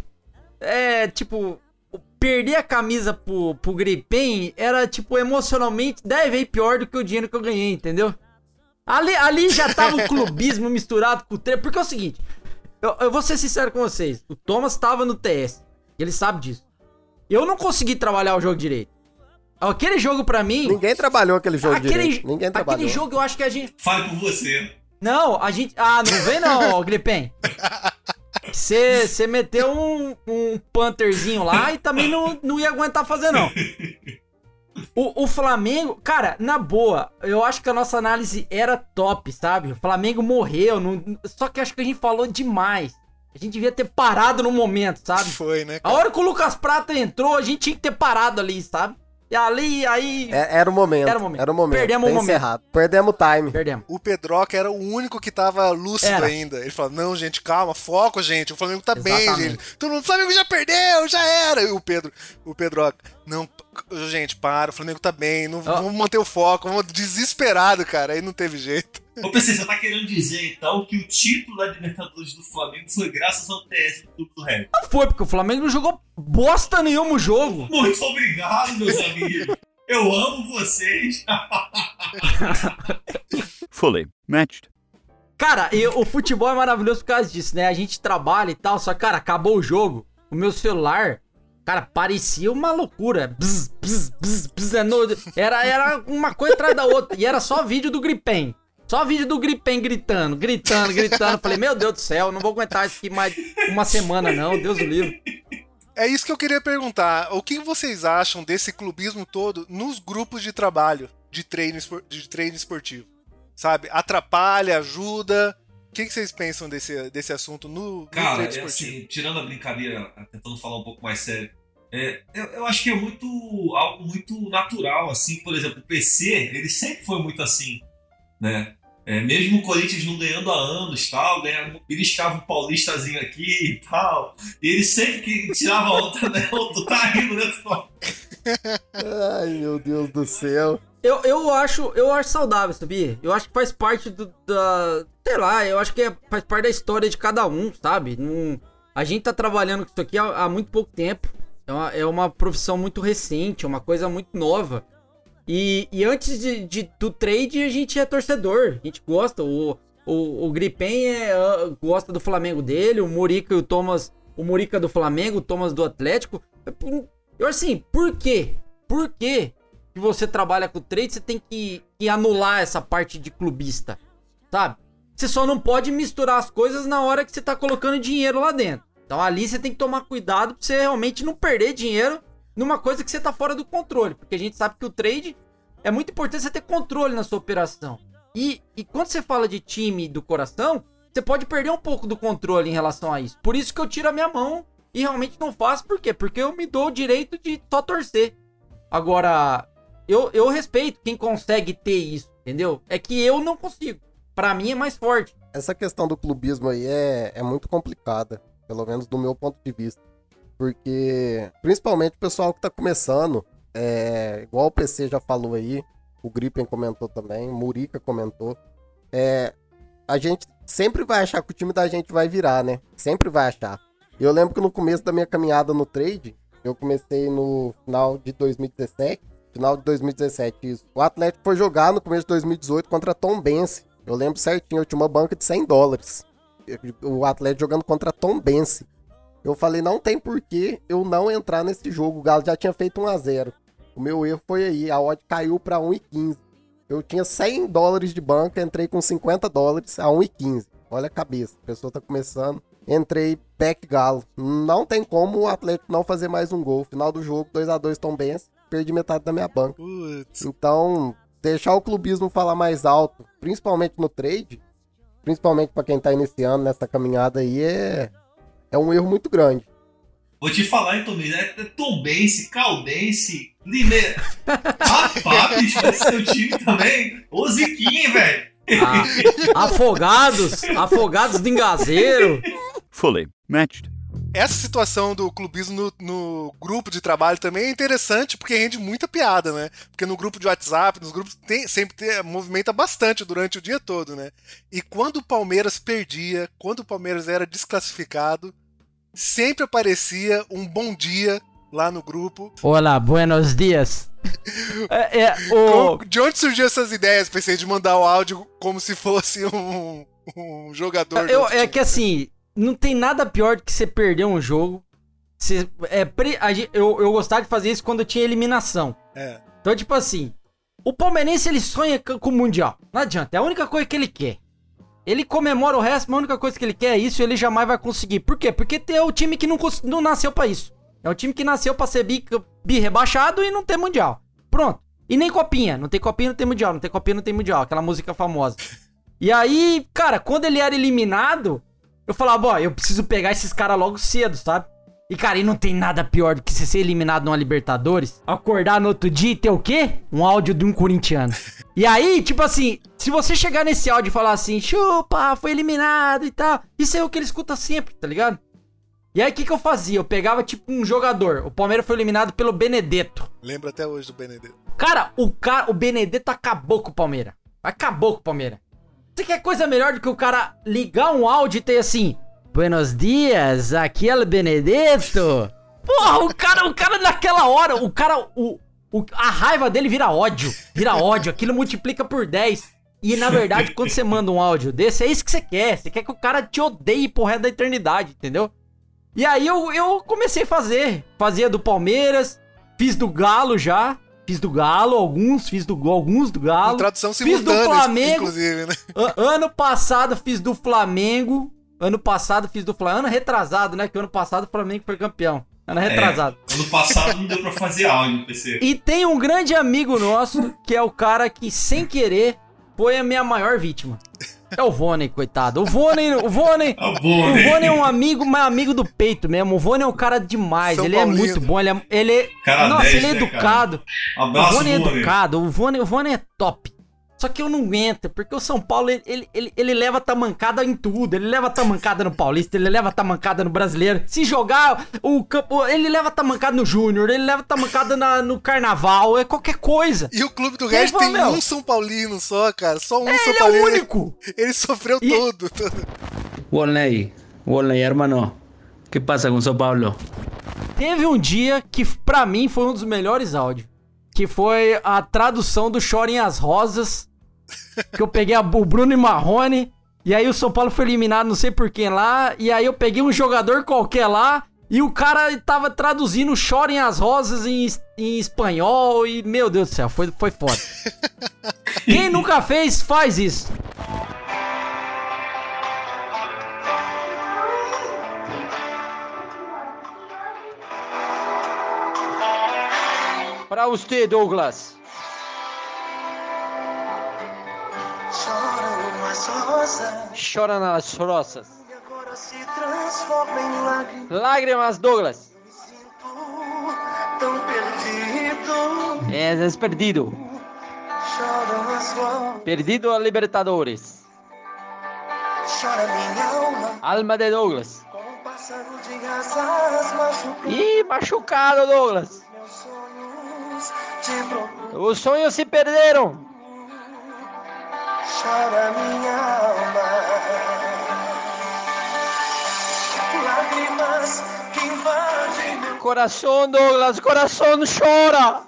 é tipo. Perder a camisa pro, pro Gripen era, tipo, emocionalmente 10 vezes pior do que o dinheiro que eu ganhei, entendeu? Ali, ali já tava o clubismo misturado com o treino. Porque é o seguinte, eu, eu vou ser sincero com vocês. O Thomas tava no TS. Ele sabe disso. Eu não consegui trabalhar o jogo direito. Aquele jogo pra mim. Ninguém trabalhou aquele jogo Aquele, direito. Ninguém trabalhou. aquele jogo eu acho que a gente. Fale por você. Não, a gente. Ah, não vem não, Gripen. Você meteu um, um panterzinho lá e também não, não ia aguentar fazer, não. O, o Flamengo, cara, na boa, eu acho que a nossa análise era top, sabe? O Flamengo morreu, não- só que acho que a gente falou demais. A gente devia ter parado no momento, sabe? Foi, né? A hora que o Lucas Prata entrou, a gente tinha que ter parado ali, sabe? E ali, aí. É- era o momento. Era o momento. Era o momento. Perdemos o momento. encerrado. Perdemos o time. Perdemos. O Pedroca era o único que tava lúcido Era. ainda. Ele falou: Não, gente, calma, foco, gente. O Flamengo tá bem, Exatamente. gente. Todo mundo, o Flamengo já perdeu, já era. E o Pedro, o Pedroca, não, gente, para, o Flamengo tá bem, não, vamos manter o foco, vamos desesperado, cara. Aí não teve jeito. Ô, PC, você tá querendo dizer então que o título da Libertadores do Flamengo foi graças ao TS do Clube do Rap? Não foi, porque o Flamengo não jogou bosta nenhuma o jogo. Muito obrigado, meus amigos. Eu amo vocês. Fully matched. Cara, e o futebol é maravilhoso por causa disso, né? A gente trabalha e tal, só que, cara, acabou o jogo. O meu celular, cara, parecia uma loucura. Bzz, bzz, bzz, bzz, é era, era uma coisa atrás da outra. E era só vídeo do Gripen. Só vídeo do Gripen gritando, gritando, gritando. Falei, meu Deus do céu, não vou aguentar isso aqui mais uma semana, não. Deus do livro. É isso que eu queria perguntar. O que vocês acham desse clubismo todo nos grupos de trabalho de treino, de treino esportivo? Sabe? Atrapalha, ajuda? O que que vocês pensam desse, desse assunto no, no Cara, é assim, tirando a brincadeira, tentando falar um pouco mais sério, é, eu, eu acho que é muito algo muito natural, assim, por exemplo, o PC, ele sempre foi muito assim, né? É, mesmo o Corinthians não ganhando há anos, tal, ganhando, beliscava um paulistazinho aqui e tal, e ele sempre que tirava outra, né? Tu tá rindo, né? Ai, meu Deus do céu. Eu, eu, acho, eu acho saudável, sabia? Eu acho que faz parte do, da. Sei lá, eu acho que é- faz parte da história de cada um, sabe? A gente tá trabalhando com isso aqui há, há muito pouco tempo. É uma, é uma profissão muito recente, é uma coisa muito nova. E, e antes de, de- do trade, a gente é torcedor. A gente gosta. O, o, o Gripen é, ah, gosta do Flamengo dele, o Murica e o Thomas. O Murica do Flamengo, o Thomas do Atlético. Eu assim, por quê? Por quê que você trabalha com trade, você tem que, que anular essa parte de clubista, sabe? Você só não pode misturar as coisas na hora que você tá colocando dinheiro lá dentro. Então ali você tem que tomar cuidado pra você realmente não perder dinheiro numa coisa que você tá fora do controle. Porque a gente sabe que o trade é muito importante você ter controle na sua operação. E, e quando você fala de time do coração, você pode perder um pouco do controle em relação a isso. Por isso que eu tiro a minha mão e realmente não faço. Por quê? Porque eu me dou o direito de só torcer. Agora, eu, eu respeito quem consegue ter isso, entendeu? É que eu não consigo. Pra mim é mais forte. Essa questão do clubismo aí é, é muito complicada, pelo menos do meu ponto de vista. Porque, principalmente o pessoal que tá começando, é, igual o PC já falou aí, o Gripen comentou também, o Murica comentou, é, a gente sempre vai achar que o time da gente vai virar, né? Sempre vai achar. Eu lembro que no começo da minha caminhada no trade, eu comecei no final de 2017, final de 2017, isso. O Atlético foi jogar no começo de 2018 contra Tom Bense. Eu lembro certinho, eu tinha uma banca de 100 dólares. O Atlético jogando contra Tom Bense. Eu falei, não tem porquê eu não entrar nesse jogo. O Galo já tinha feito 1 a 0 O meu erro foi aí, a odd caiu pra 1,15. Eu tinha 100 dólares de banca, entrei com 50 dólares a 1,15. Olha a cabeça, a pessoa tá começando. Entrei back Galo. Não tem como o Atlético não fazer mais um gol. Final do jogo, 2 a 2 Tom Benz. Perdi metade da minha banca. Putz. Então, deixar o clubismo falar mais alto, principalmente no trade, principalmente pra quem tá iniciando nessa caminhada aí, é, é um erro muito grande. Vou te falar, hein, Tomi, né? Tombense, Caldense, Limeira. Rapaz, bicho, esse seu time também. Ô Ziquinha, velho. Ah, afogados, afogados de engazeiro. Fully matched. Essa situação do clubismo no, no grupo de trabalho também é interessante porque rende muita piada, né? Porque no grupo de WhatsApp, nos grupos, tem, sempre tem, movimenta bastante durante o dia todo, né? E quando o Palmeiras perdia, quando o Palmeiras era desclassificado, sempre aparecia um bom dia lá no grupo. Olá, buenos dias. É, é, o... De onde surgiu essas ideias? Pensei de mandar o áudio como se fosse um, um jogador. do Eu, é que assim, não tem nada pior do que você perder um jogo. Você, é, pre- a eu, eu gostava de fazer isso quando tinha eliminação. É. Então, tipo assim, o palmeirense ele sonha com o Mundial. Não adianta, é a única coisa que ele quer. Ele comemora o resto, mas a única coisa que ele quer é isso e ele jamais vai conseguir. Por quê? Porque é o time que não, não nasceu pra isso. É o time que nasceu pra ser bi, bi rebaixado e não ter Mundial. Pronto. E nem copinha. Não tem copinha, não tem Mundial. Não tem copinha, não tem Mundial. Aquela música famosa. E aí, cara, quando ele era eliminado, Eu falava, ó, eu preciso pegar esses caras logo cedo, sabe? E, cara, e não tem nada pior do que você ser eliminado numa Libertadores, acordar no outro dia e ter o quê? Um áudio de um corintiano. E aí, tipo assim, se você chegar nesse áudio e falar assim, chupa, foi eliminado e tal, isso é o que ele escuta sempre, tá ligado? E aí, o que, que eu fazia? Eu pegava, tipo, um jogador. O Palmeiras foi eliminado pelo Benedetto. Lembra até hoje do Benedetto. Cara, o cara, o Benedetto acabou com o Palmeiras. Acabou com o Palmeiras. Você quer coisa melhor do que o cara ligar um áudio e ter assim: Buenos dias, aqui é o Benedetto. Porra, o cara, o cara naquela hora, o cara, o, o, a raiva dele vira ódio. Vira ódio, aquilo multiplica por 10. E na verdade, quando você manda um áudio desse, é isso que você quer. Você quer que o cara te odeie por resto da eternidade, entendeu? E aí eu, eu comecei a fazer. Fazia do Palmeiras, fiz do Galo já. Fiz do Galo, alguns, fiz do alguns do Galo. Com tradução fiz do simultânea, Flamengo. inclusive, né? Ano passado fiz do Flamengo. Ano passado fiz do Flamengo. Ano retrasado, né? Que ano passado o Flamengo foi campeão. Ano retrasado. É, ano passado não deu pra fazer áudio no PC. E tem um grande amigo nosso, que é o cara que, sem querer, foi a minha maior vítima. É o Vônei, coitado. O Vônei, o Vônei, É o. Vônei é um amigo, mas amigo do peito mesmo. O Vônei é um cara demais. São ele Paulino. é muito bom. Ele é, ele é- Cara nossa, 10, ele é né, educado. Abraço, o Vônei é educado. O Vônei, o Vônei é top. Só que eu não aguento, porque o São Paulo, ele, ele, ele, ele leva tamancada em tudo. Ele leva tamancada no Paulista, ele leva tamancada no Brasileiro. Se jogar o campo, ele leva tamancada no Júnior, ele leva tamancada na- no Carnaval, é qualquer coisa. E o clube do Ele Red tem meu, um São Paulino só, cara. Só um São Ele é Paulino. o único. Ele sofreu E- todo. Volney, Volney, hermano. ¿Qué pasa con São Paulo? Teve um dia que pra mim foi um dos melhores áudios. Que foi a tradução do Chorem as Rosas. Que eu peguei a- o Bruno e Marrone. E aí o São Paulo foi eliminado, não sei por quem lá. E aí eu peguei um jogador qualquer lá. E o cara tava traduzindo Chorem as Rosas em, em espanhol. E meu Deus do céu, foi, foi foda. Quem nunca fez, faz isso. Para usted, Douglas. Choram as rosas Chora nas rosas. e agora se transforma em lágrimas. Lágrimas, Douglas. Tão perdido. Es perdido. Choram as rosas. Perdido a Libertadores. Chora minha alma. Alma de Douglas. Com um pássaro de asas machucou. Ih, machucado, Douglas. Meus sonhos te procuram. Os sonhos se perderam. Chora minha alma. Lágrimas que invadem meu Coração, Douglas, coração chora.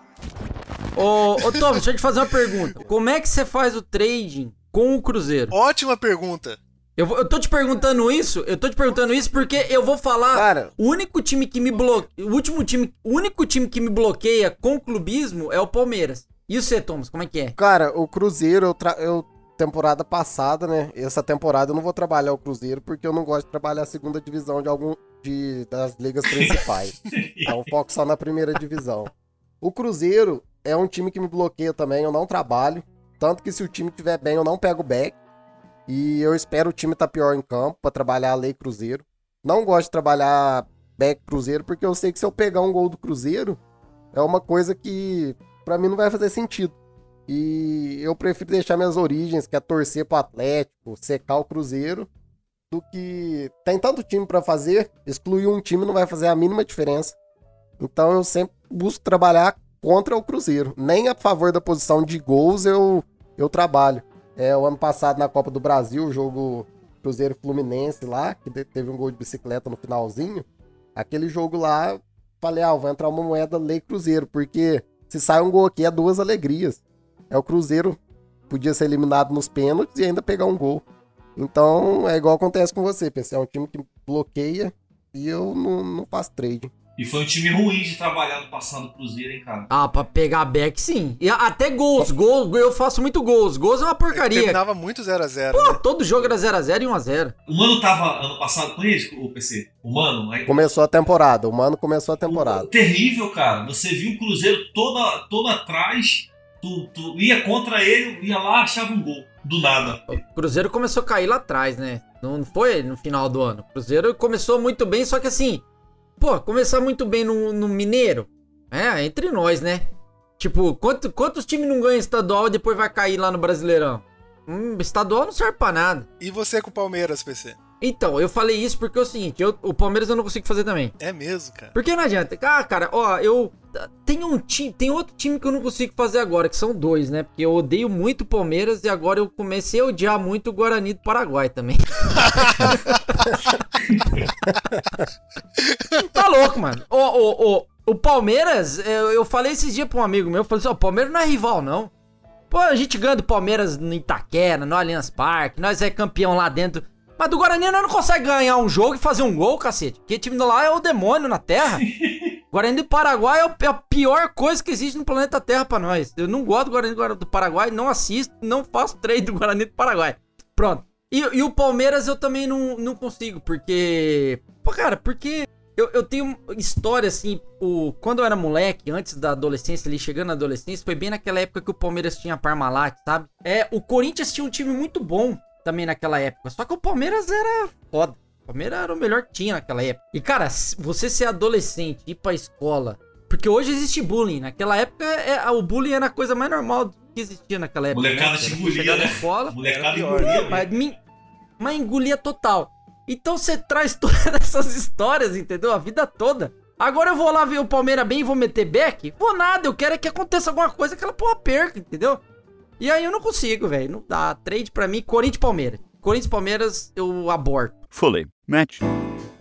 Ô, ô Tom, deixa eu te fazer uma pergunta. Como é que você faz o trading com o Cruzeiro? Ótima pergunta. Eu, vou- eu tô te perguntando isso, eu tô te perguntando isso porque eu vou falar. Cara. o único time que me bloqueia. O último time. O único time que me bloqueia com clubismo é o Palmeiras. E o C, Thomas, como é que é? Cara, o Cruzeiro, eu, tra- eu- temporada passada, né? Essa temporada eu não vou trabalhar o Cruzeiro porque eu não gosto de trabalhar a segunda divisão de algum de, das ligas principais. então foco só na primeira divisão. O Cruzeiro é um time que me bloqueia também, eu não trabalho. Tanto que se o time tiver bem, eu não pego back. E eu espero o time estar pior em campo pra trabalhar a lei Cruzeiro. Não gosto de trabalhar back Cruzeiro porque eu sei que se eu pegar um gol do Cruzeiro, é uma coisa que pra mim não vai fazer sentido. E eu prefiro deixar minhas origens, que é torcer pro Atlético, secar o Cruzeiro, do que tem tanto time pra fazer, excluir um time não vai fazer a mínima diferença. Então eu sempre busco trabalhar contra o Cruzeiro. Nem a favor da posição de gols eu, eu trabalho. É, o ano passado na Copa do Brasil, o jogo Cruzeiro Fluminense lá, que te- teve um gol de bicicleta no finalzinho. Aquele jogo lá, falei, ah, vai entrar uma moeda lei Cruzeiro, porque se sai um gol aqui é duas alegrias. É o Cruzeiro podia ser eliminado nos pênaltis e ainda pegar um gol. Então é igual acontece com você, PC. É um time que bloqueia e eu não, não faço trade. E foi um time ruim de trabalhar no passado do Cruzeiro, hein, cara. Ah, pra pegar back sim. E até gols, gols, eu faço muito gols. Gols é uma porcaria. Terminava muito 0x0. Pô, né? todo jogo era 0x0 e 1x0. O Mano tava ano passado com eles, o PC? O Mano? Aí, Começou a temporada, o Mano começou a temporada. terrível, cara. Você viu o Cruzeiro todo, todo atrás, tu, tu ia contra ele, ia lá, achava um gol. do nada. O Cruzeiro começou a cair lá atrás, né? Não foi no final do ano. O Cruzeiro começou muito bem, só que assim, pô, começar muito bem no, no Mineiro, é, entre nós, né? Tipo, quanto, quantos times não ganham estadual e depois vai cair lá no Brasileirão? Hum, estadual não serve pra nada. E você com o Palmeiras, PC? Então, eu falei isso porque é o seguinte, eu- o Palmeiras eu não consigo fazer também. É mesmo, cara. Porque não adianta. Ah, cara, ó, eu. Tem um time. Tem outro time que eu não consigo fazer agora, que são dois, né? Porque eu odeio muito o Palmeiras e agora eu comecei a odiar muito o Guarani do Paraguai também. tá louco, mano. O, o, o, o Palmeiras, eu, eu falei esses dias pra um amigo meu, eu falei assim, ó, o Palmeiras não é rival, não. Pô, a gente ganha do Palmeiras no Itaquera, no Allianz Parque, nós é campeão lá dentro. Mas do Guarani nós não consegue ganhar um jogo e fazer um gol, cacete. Porque time do lá é o demônio na terra. Guarani do Paraguai é a pior coisa que existe no planeta Terra pra nós. Eu não gosto do Guarani do Paraguai, não assisto, não faço trade do Guarani do Paraguai. Pronto. E, e o Palmeiras eu também não, não consigo, porque. Pô, cara, porque eu, eu tenho história assim. O, quando eu era moleque, antes da adolescência, ali chegando na adolescência, foi bem naquela época que o Palmeiras tinha Parmalat, sabe? É, o Corinthians tinha um time muito bom também naquela época. Só que o Palmeiras era foda. O Palmeiras era o melhor que tinha naquela época. E, cara, se você ser adolescente, ir pra escola. Porque hoje existe bullying. Naquela época, é, o bullying era a coisa mais normal que existia naquela época. Molecada né? te Era engolia, né? escola. Molecada engolia. Mas, me- mas engolia total. Então você traz todas essas histórias, entendeu? A vida toda. Agora eu vou lá ver o Palmeiras bem e vou meter back? Vou nada, eu quero é que aconteça alguma coisa que ela porra perca, entendeu? E aí eu não consigo, velho. Não dá. Trade pra mim, Corinthians e Palmeiras. Corinthians e Palmeiras eu aborto. Fully matched.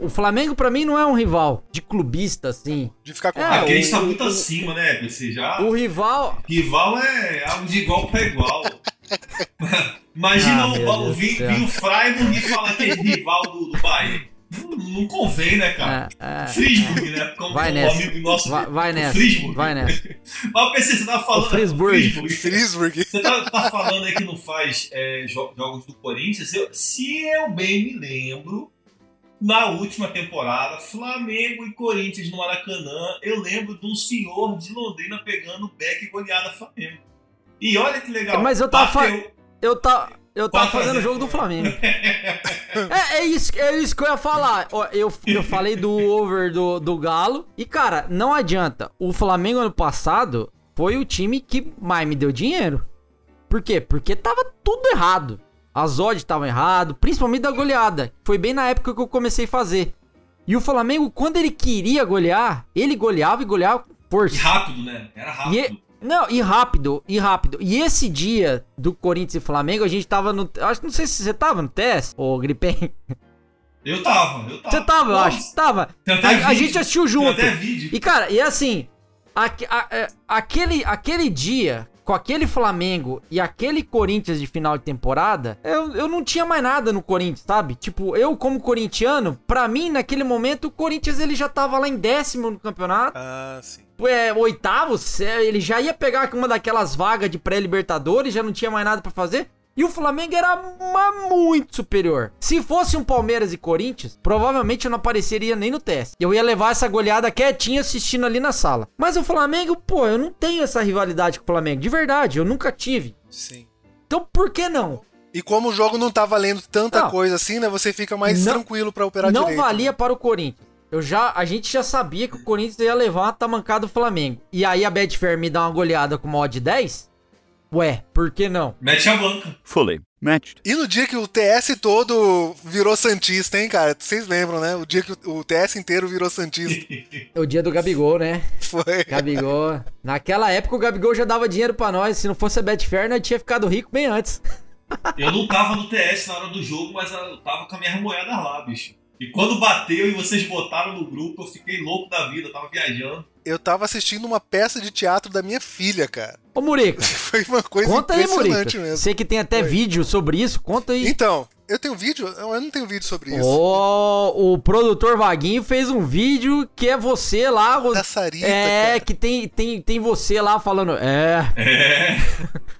O Flamengo pra mim não é um rival de clubista, assim. De ficar com É, Ah, porque a gente o- tá muito acima, né, PC? Já. O rival. Rival é algo de igual pra igual. Imagina Ah, o, meu o, o Freiburg e falar que é rival do, do Bahia. Não, convém, né, cara? É, é, Friesburg, né? Como Vai o nessa. amigo nosso. Vai, vai o nessa. Friesburg. Vai nessa. Mas PC, você tá falando. O Friesburg. Friesburg. Você tá, tá falando aí que não faz é, jo- jogos do Corinthians. Eu- se eu bem me lembro, na última temporada, Flamengo e Corinthians no Maracanã, eu lembro de um senhor de Londrina pegando back e goleada Flamengo. E olha que legal. Mas eu tava, fa- bateu. eu tava, eu tava fazendo o jogo do Flamengo. é, é isso, é isso que eu ia falar. Eu, eu falei do over do, do Galo. E, cara, não adianta. O Flamengo ano passado foi o time que mais me deu dinheiro. Por quê? Porque tava tudo errado. As odds estavam errado, principalmente da goleada. Foi bem na época que eu comecei a fazer. E o Flamengo, quando ele queria golear, ele goleava e goleava com força. E rápido, né? Era rápido. E, e- não, e rápido, e rápido. E esse dia do Corinthians e Flamengo, a gente tava no. Acho que não sei se você tava no teste, ô Gripen. Eu tava, eu tava. Você tava, eu acho. Tava. Tem A, a gente assistiu Tem junto. até vídeo. E, cara, e assim, aque- a- é, aquele, aquele dia, com aquele Flamengo e aquele Corinthians de final de temporada, eu, eu não tinha mais nada no Corinthians, sabe? Tipo, eu como corintiano, pra mim, naquele momento, o Corinthians ele já tava lá em décimo no campeonato Ah, sim. É, oitavo, ele já ia pegar uma daquelas vagas de pré-libertadores, já não tinha mais nada pra fazer. E o Flamengo era muito superior. Se fosse um Palmeiras e Corinthians, provavelmente eu não apareceria nem no teste. Eu ia levar essa goleada quietinha assistindo ali na sala. Mas o Flamengo, pô, eu não tenho essa rivalidade com o Flamengo. De verdade, eu nunca tive. Sim. Então por que não? E como o jogo não tá valendo tanta Não. coisa assim, né? Você fica mais Não- tranquilo pra operar não direito. valia para o Corinthians. Eu já, a gente já sabia que o Corinthians ia levar uma tamancada do Flamengo. E aí a Betfair me dá uma goleada com uma odd 10? Ué, por que não? Mete a banca. Fully matched. E no dia que o TS todo virou Santista, hein, cara? Vocês lembram, né? O dia que o TS inteiro virou Santista. É o dia do Gabigol, né? Foi. Gabigol. Naquela época o Gabigol já dava dinheiro pra nós. Se não fosse a Betfair, nós tinha ficado rico bem antes. Eu não tava no TS na hora do jogo, mas eu tava com a minha moeda lá, bicho. E quando bateu e vocês botaram no grupo, eu fiquei louco da vida, eu tava viajando. Eu tava assistindo uma peça de teatro da minha filha, cara. Ô, Murica, Foi uma coisa conta aí, impressionante Murica. mesmo. Sei que tem até Foi. vídeo sobre isso, conta aí. Então, eu tenho vídeo? Eu não tenho vídeo sobre isso. Ó, o produtor Vaguinho fez um vídeo que é você lá. Da Sarita, é, cara. que tem, tem, tem você lá falando. É, É.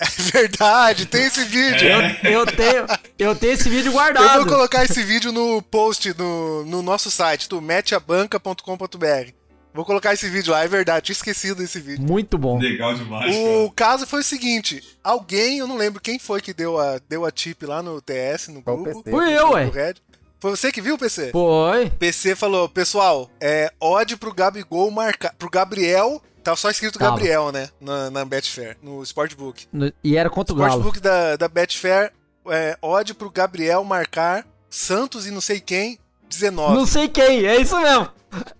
É verdade, tem esse vídeo. eu, eu tenho, eu tenho esse vídeo Eu guardado. vou colocar esse vídeo no post no, no nosso site, do meteabanca.com.br. Vou colocar esse vídeo lá, é verdade, tinha esquecido desse vídeo. Muito bom. Legal demais, O caso foi o seguinte: alguém, eu não lembro quem foi que deu a, deu a tip lá no TS, no Foi grupo. PC. Fui eu, ué. Foi você que viu, PC? Foi. PC falou, pessoal, é odd pro Gabigol marcar. Pro Gabriel. Tava só escrito Tava. Gabriel, né? Na, na Betfair, no Sportbook. No- E era contra o Galo. Sportbook da, da Betfair, é, odd pro Gabriel marcar Santos e não sei quem, 19. Não sei quem, é isso mesmo.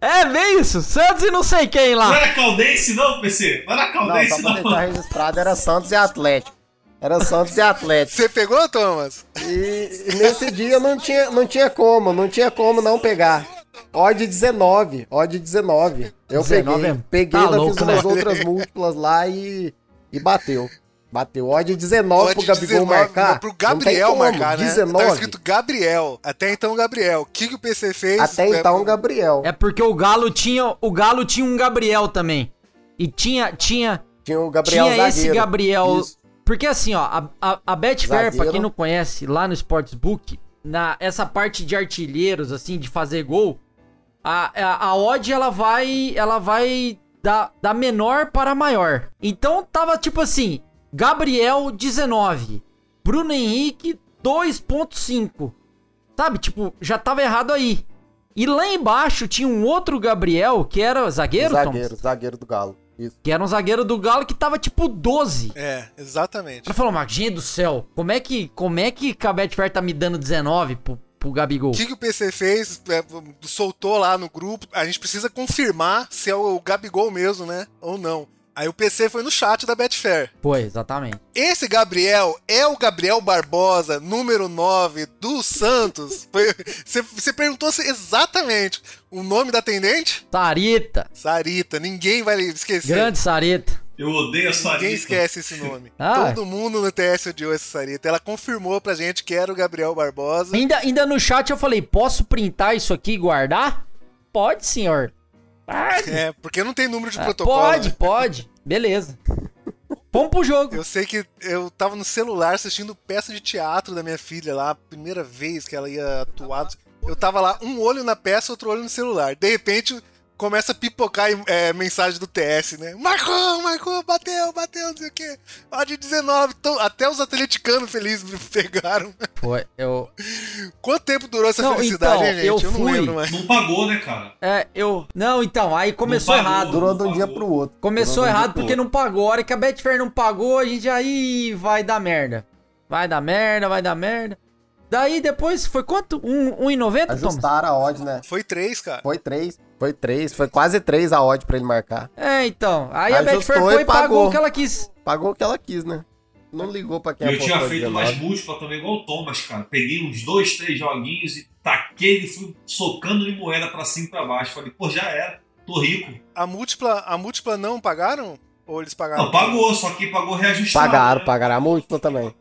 É, bem isso. Santos e não sei quem Não lá. era Caldense, não, PC? Não era Não, Caldense, só pra não. deixar registrado, era Santos e Atlético. Era Santos e Atlético. Você pegou, Thomas? E, e nesse dia não tinha, não tinha como, não tinha como não pegar. Odd 19, odd 19. Eu 19 peguei, é- peguei, tá louco, fiz umas né? outras múltiplas lá e, e bateu. Bateu. Odd 19 Odd pro Gabigol 19, marcar. Pro Gabriel marcar, né? 19. Tava escrito Gabriel. Até então, Gabriel. O que, que o PC fez? Até É, então, Gabriel. É porque o Galo tinha, o Galo tinha um Gabriel também. E tinha, tinha, Tinha o Gabriel tinha esse zagueiro. Gabriel. Isso. Porque assim, ó, a, a, a Betfair, pra quem não conhece, lá no Sportsbook, na essa parte de artilheiros, assim, de fazer gol, a, a, a odd ela vai, ela vai da, da menor para maior. Então tava tipo assim, Gabriel 19, Bruno Henrique 2.5. Sabe, tipo, já tava errado aí. E lá embaixo tinha um outro Gabriel, que era zagueiro, Thomas? Zagueiro, zagueiro do Galo. Isso. Que era um zagueiro do Galo que tava tipo 12. É, exatamente. Ela falou, mas gente do céu, como é que, como é que a Betfair tá me dando 19 pro, pro Gabigol? O que, que o PC fez? É, soltou lá no grupo. A gente precisa confirmar se é o Gabigol mesmo, né? Ou não. Aí o PC foi no chat da Betfair. Foi, exatamente. Esse Gabriel é o Gabriel Barbosa, número 9 do Santos? Foi- Você você perguntou se- exatamente o nome da atendente? Sarita, Sarita. Ninguém vai esquecer. grande Sarita. Eu odeio a Ninguém Sarita. esquece esse nome. Ah. Todo mundo no TS odiou essa Sarita. Ela confirmou pra gente que era o Gabriel Barbosa. Ainda, ainda no chat eu falei, posso printar isso aqui e guardar? Pode, senhor. Pode. É, porque não tem número de Ah, protocolo. pode, né? pode. Beleza. Vamos pro jogo. Eu sei que eu tava no celular assistindo peça de teatro da minha filha lá, primeira vez que ela ia atuar. Eu tava lá, um olho na peça, outro olho no celular. De repente, começa a pipocar é, mensagem do TS, né? Marcou, marcou, bateu, bateu, não sei o quê. Ó, de 19. Então, até os atleticanos felizes me pegaram. Foi, eu... Quanto tempo durou essa Não, felicidade, então, hein, gente? eu não fui. lembro mais. Não pagou, né, cara? É, eu... Não, então, aí começou pagou. errado. Durou de um dia pro outro. Começou Durou um errado porque outro. não pagou. A hora que a Betfair não pagou, a gente aí vai dar merda. Vai dar merda, vai dar merda. Daí depois foi quanto? Um, 1,90, Thomas? Ajustaram a odd, né? Foi três, cara. Foi três. Foi três. Foi quase três a odd pra ele marcar. É, então. Aí a Ajustou Betfair foi e pagou pagou. o que ela quis. Pagou o que ela quis, né? Não ligou pra quem eu tinha feito 19. mais múltipla também, igual o Thomas, cara. Peguei uns dois, três joguinhos e taquei e fui socando de moeda pra cima e pra baixo. Falei, pô, já era. Tô rico. A múltipla, a múltipla não pagaram? Ou eles pagaram? Não, pagou, só que pagou reajustado. Pagaram, né? pagaram a múltipla também.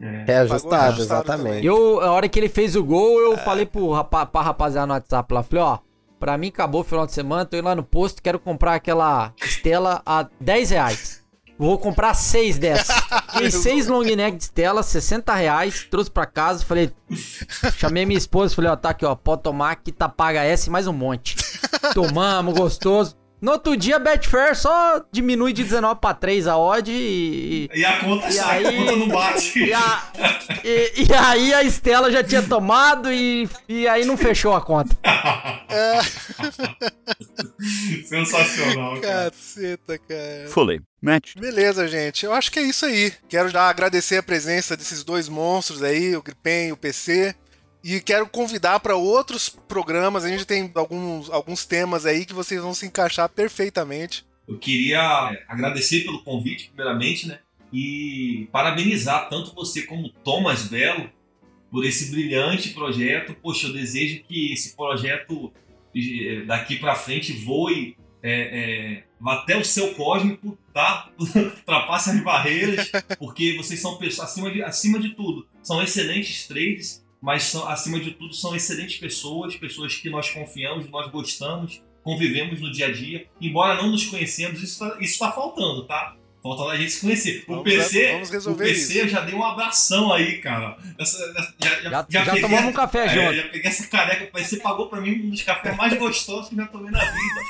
É. Reajustado, reajustado exatamente. Eu, a hora que ele fez o gol, eu falei pro rapa, pra rapaziada no WhatsApp lá, falei, ó, pra mim acabou o final de semana, tô indo lá no posto, quero comprar aquela Estela a 10 reais. Vou comprar seis dessas. Fiz seis long neck de Estela, 60 reais, trouxe pra casa, falei, chamei minha esposa, falei, ó, tá aqui, ó, pode tomar que tá paga essa e mais um monte. Tomamos, gostoso. No outro dia, a Betfair só diminui de 19 pra 3 a odd e... E a conta E sai, aí- a conta não bate. E, a- e- e aí a Estela já tinha tomado e, e aí não fechou a conta. Sensacional, cara. Caceta, cara. Fully matched. Beleza, gente. Eu acho que é isso aí. Quero já agradecer a presença desses dois monstros aí, o Gripen e o PC. E quero convidar para outros programas. A gente tem alguns, alguns temas aí que vocês vão se encaixar perfeitamente. Eu queria é, agradecer pelo convite, primeiramente, né? E parabenizar tanto você como Thomas Belo por esse brilhante projeto. Poxa, eu desejo que esse projeto eh, daqui pra frente voe é, é, até o céu cósmico, tá? Ultrapasse as barreiras, porque vocês são pessoas, acima de, acima de tudo, são excelentes trades, mas são, acima de tudo são excelentes pessoas, pessoas que nós confiamos, nós gostamos, convivemos no dia a dia. Embora não nos conhecemos, isso tá, isso tá faltando, tá? Faltando a gente se conhecer. O Vamos PC, vamos o PC isso. já deu um abração aí, cara. Essa- essa- já, Já, já, peguei- tomamos um café é, junto. já peguei essa careca, você pagou pra mim um dos cafés mais gostosos que eu já tomei na vida.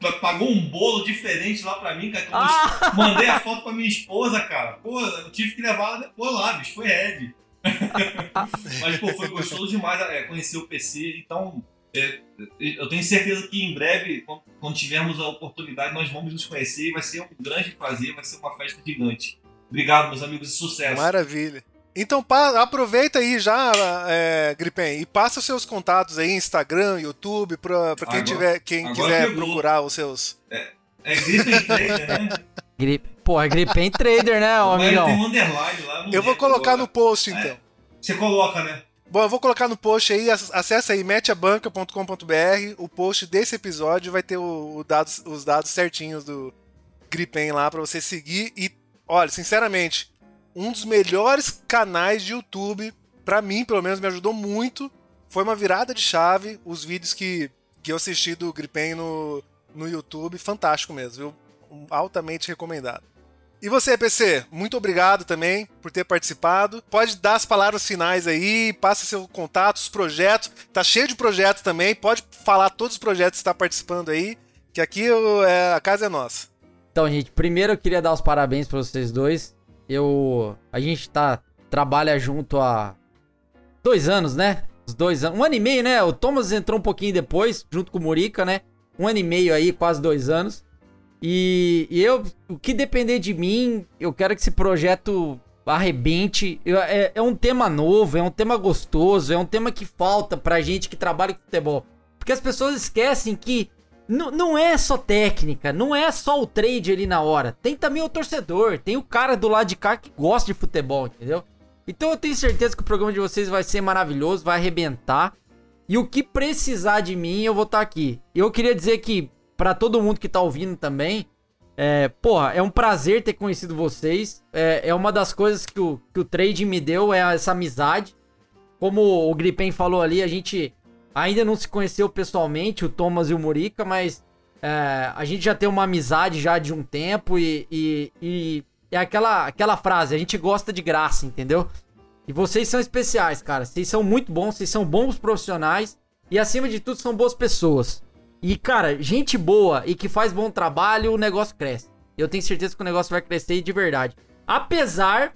Pa- Pagou um bolo diferente lá pra mim, cara. que eu Ah! Mandei a foto pra minha esposa, cara. Pô, eu tive que levar ela depois lá, bicho. Foi Ed. Mas, pô, foi gostoso demais é, conhecer o PC. Então, é, eu tenho certeza que em breve, quando- quando tivermos a oportunidade, nós vamos nos conhecer e vai ser um grande prazer, vai ser uma festa gigante. Obrigado, meus amigos, e sucesso. Maravilha. Então aproveita aí já, é, Gripen, e passa os seus contatos aí, Instagram, YouTube, pra, pra quem, Agora- tiver, quem quiser pegou. procurar os seus. É Gripen Trader, né? Grip... Porra, Gripen Trader, né, Mas tem um amigão? underline lá. Eu vou colocar no post, É. então. Você coloca, né? Bom, eu vou colocar no post aí, ac- acessa aí meteabanca.com.br, o post desse episódio vai ter o, o dados, os dados certinhos do Gripen lá pra você seguir e, olha, sinceramente, um dos melhores canais de YouTube, pra mim, pelo menos, me ajudou muito, foi uma virada de chave, os vídeos que, que eu assisti do Gripen no, no YouTube, fantástico mesmo, viu? Altamente recomendado. E você, PC, muito obrigado também por ter participado. Pode dar as palavras finais aí, passa seu contato, os projetos. Tá cheio de projetos também, pode falar todos os projetos que está participando aí, que aqui é, a casa é nossa. Então, gente, primeiro eu queria dar os parabéns pra vocês dois. Eu. A gente tá. Trabalha junto há. Dois anos, né? Os dois anos. Um ano e meio, né? O Thomas entrou um pouquinho depois, junto com o Murica, né? Um ano e meio aí, quase dois anos. E, e eu, o que depender de mim, eu quero que esse projeto arrebente. Eu- é, é um tema novo, é um tema gostoso, é um tema que falta pra gente que trabalha com futebol. Porque as pessoas esquecem que não é só técnica, não é só o trade ali na hora. Tem também o torcedor, tem o cara do lado de cá que gosta de futebol, entendeu? Então eu tenho certeza que o programa de vocês vai ser maravilhoso, vai arrebentar. E o que precisar de mim, eu vou estar aqui. Eu queria dizer que, pra todo mundo que tá ouvindo também, é, porra, é um prazer ter conhecido vocês. É, é uma das coisas que o, que o trade me deu, é essa amizade. Como o Gripen falou ali, a gente ainda não se conheceu pessoalmente, o Thomas e o Murica, mas é, a gente já tem uma amizade já de um tempo e, e- e é aquela, aquela frase, a gente gosta de graça, entendeu? E vocês são especiais, cara. Vocês são muito bons, vocês são bons profissionais e acima de tudo são boas pessoas. E, cara, gente boa e que faz bom trabalho, o negócio cresce. Eu tenho certeza que o negócio vai crescer de verdade. Apesar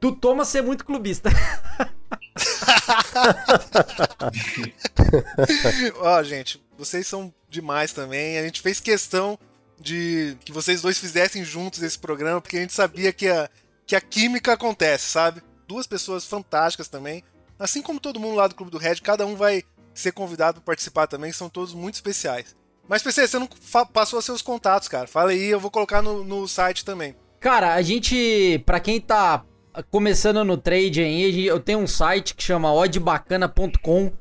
do Thomas ser muito clubista. Ó, gente, vocês são demais também. A gente fez questão de que vocês dois fizessem juntos esse programa, porque a gente sabia que a, que a química acontece, sabe? Duas pessoas fantásticas também. Assim como todo mundo lá do Clube do Red, cada um vai ser convidado para participar também, são todos muito especiais. Mas, PC, você não passou seus contatos, cara. Fala aí, eu vou colocar no, no site também. Cara, a gente, pra quem tá começando no trade aí, eu tenho um site que chama oddbacana.com.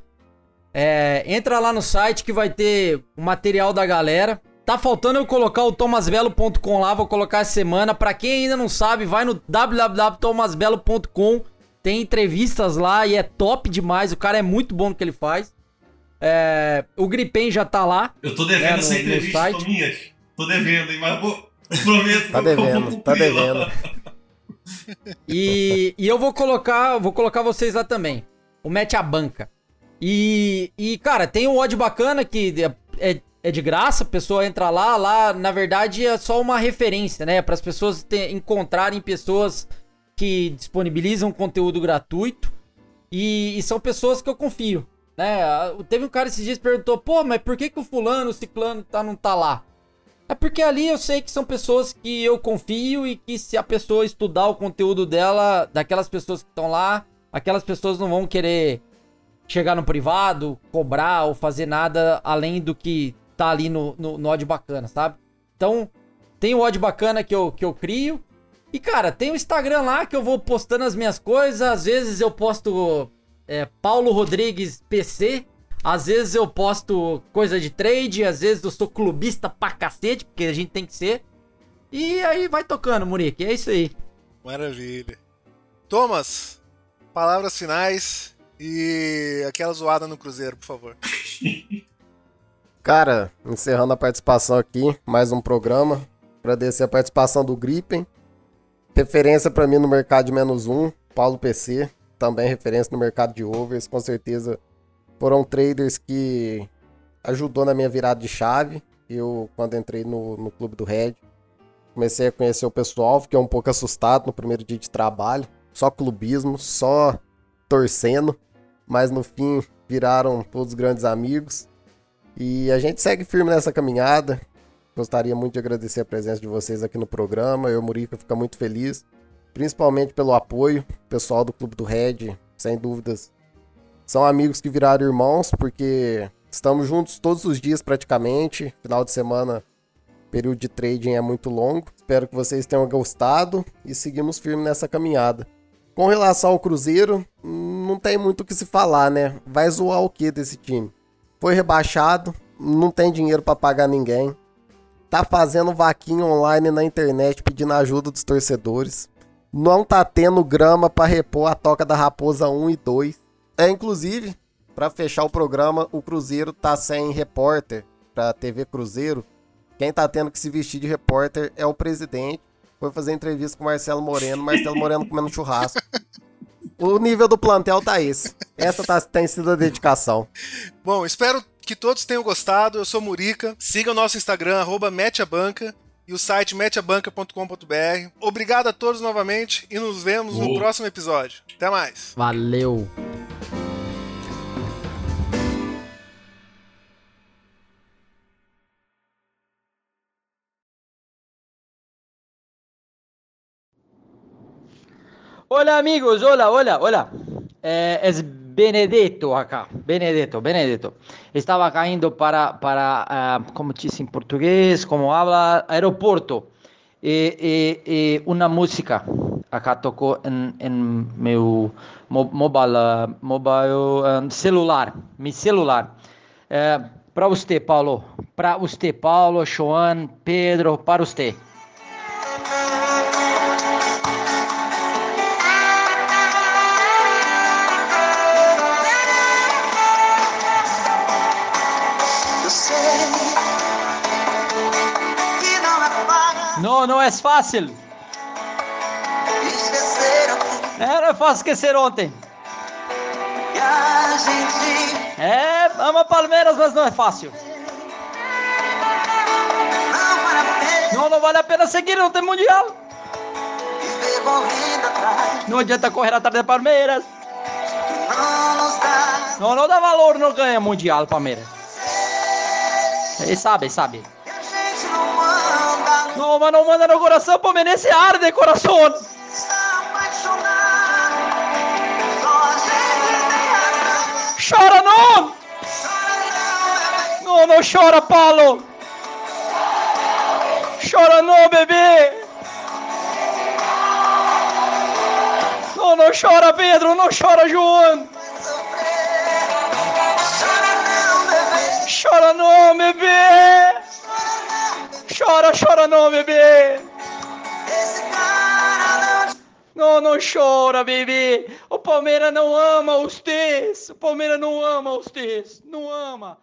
É, entra lá no site que vai ter o material da galera. Tá faltando eu colocar o tomasbelo.com lá, vou colocar essa semana. Pra quem ainda não sabe, vai no www.tomasbelo.com. Tem entrevistas lá e é top demais. O cara é muito bom no que ele faz. É, o Gripen já tá lá. Eu tô devendo né, no- essa entrevista. Tô devendo, hein? Mas vou. Prometo Tá que eu vou devendo, tá devendo. E, e eu vou colocar, vou colocar vocês lá também. O Mete a banca. E, e cara, tem um odd bacana que é, é, é de graça, a pessoa entra lá, lá na verdade é só uma referência, né, para as pessoas te- encontrarem pessoas que disponibilizam conteúdo gratuito e, e são pessoas que eu confio, né? Teve um cara esses dias que perguntou, pô, mas por que que o fulano, o ciclano tá, não tá lá? É porque ali eu sei que são pessoas que eu confio e que se a pessoa estudar o conteúdo dela, daquelas pessoas que estão lá, aquelas pessoas não vão querer chegar no privado, cobrar ou fazer nada além do que tá ali no, no, no Odd Bacana, sabe? Então, tem o Odd Bacana que eu, que eu crio. E, cara, tem o Instagram lá que eu vou postando as minhas coisas. Às vezes eu posto é, Paulo Rodrigues PC. Às vezes eu posto coisa de trade. Às vezes eu sou clubista pra cacete, porque a gente tem que ser. E aí vai tocando, Murique. É isso aí. Maravilha. Thomas, palavras finais e aquela zoada no Cruzeiro, por favor. Cara, encerrando a participação aqui, mais um programa. Agradecer a participação do Gripen. Referência pra mim no mercado de menos um, Paulo PC. Também referência no mercado de overs. Com certeza foram traders que ajudou na minha virada de chave. Eu, quando entrei no, no clube do Red, comecei a conhecer o pessoal, fiquei um pouco assustado no primeiro dia de trabalho. Só clubismo, só torcendo. Mas no fim viraram todos grandes amigos. E a gente segue firme nessa caminhada. Gostaria muito de agradecer a presença de vocês aqui no programa. Eu, Murica, fica muito feliz, principalmente pelo apoio. Pessoal do Clube do Red, sem dúvidas, são amigos que viraram irmãos, porque estamos juntos todos os dias praticamente. Final de semana, período de trading é muito longo. Espero que vocês tenham gostado e seguimos firme nessa caminhada. Com relação ao Cruzeiro, não tem muito o que se falar, né? Vai zoar o que desse time? Foi rebaixado, não tem dinheiro para pagar ninguém. Tá fazendo vaquinha online na internet pedindo ajuda dos torcedores. Não tá tendo grama para repor a toca da Raposa 1 e 2. É, inclusive, para fechar o programa, o Cruzeiro tá sem repórter pra TV Cruzeiro. Quem tá tendo que se vestir de repórter é o presidente. Foi fazer entrevista com o Marcelo Moreno, Marcelo Moreno comendo churrasco. O nível do plantel tá esse. Essa tá, tem sido a dedicação. Bom, espero que todos tenham gostado. Eu sou Murica. Siga o nosso Instagram, arroba meteabanca e o site meteabanca.com.br. Obrigado a todos novamente e nos vemos no próximo episódio. Até mais. Valeu. Hola amigos, hola, hola, hola. Eh, es Benedetto acá, Benedetto, Benedetto. Estaba cayendo para, para ah, como dice en portugués, como habla, aeropuerto. E, e, e uma música acá tocou em, meu mo- mobile, mobile ah, celular, meu celular. para você, Paulo, para você, Paulo, Joan, Pedro, para você. Não, não é fácil. É, é fácil esquecer ontem. É, ama Palmeiras, mas não é fácil. Não, não vale a pena seguir, não tem mundial. Não adianta correr atrás de Palmeiras. Não nos dá Não, não dá valor, não ganha mundial, Palmeiras. Ele sabe, sabe. Gente não manda no coração, Palmeirense arde coração. Chora não! Não, não chora, Paulo! Chora não, bebê! Não, não chora, Pedro! Não chora, João! Chora não, bebê! Chora, chora não, bebê! Não, não chora, bebê! O Palmeiras não ama os três! O Palmeiras não ama os três! Não ama!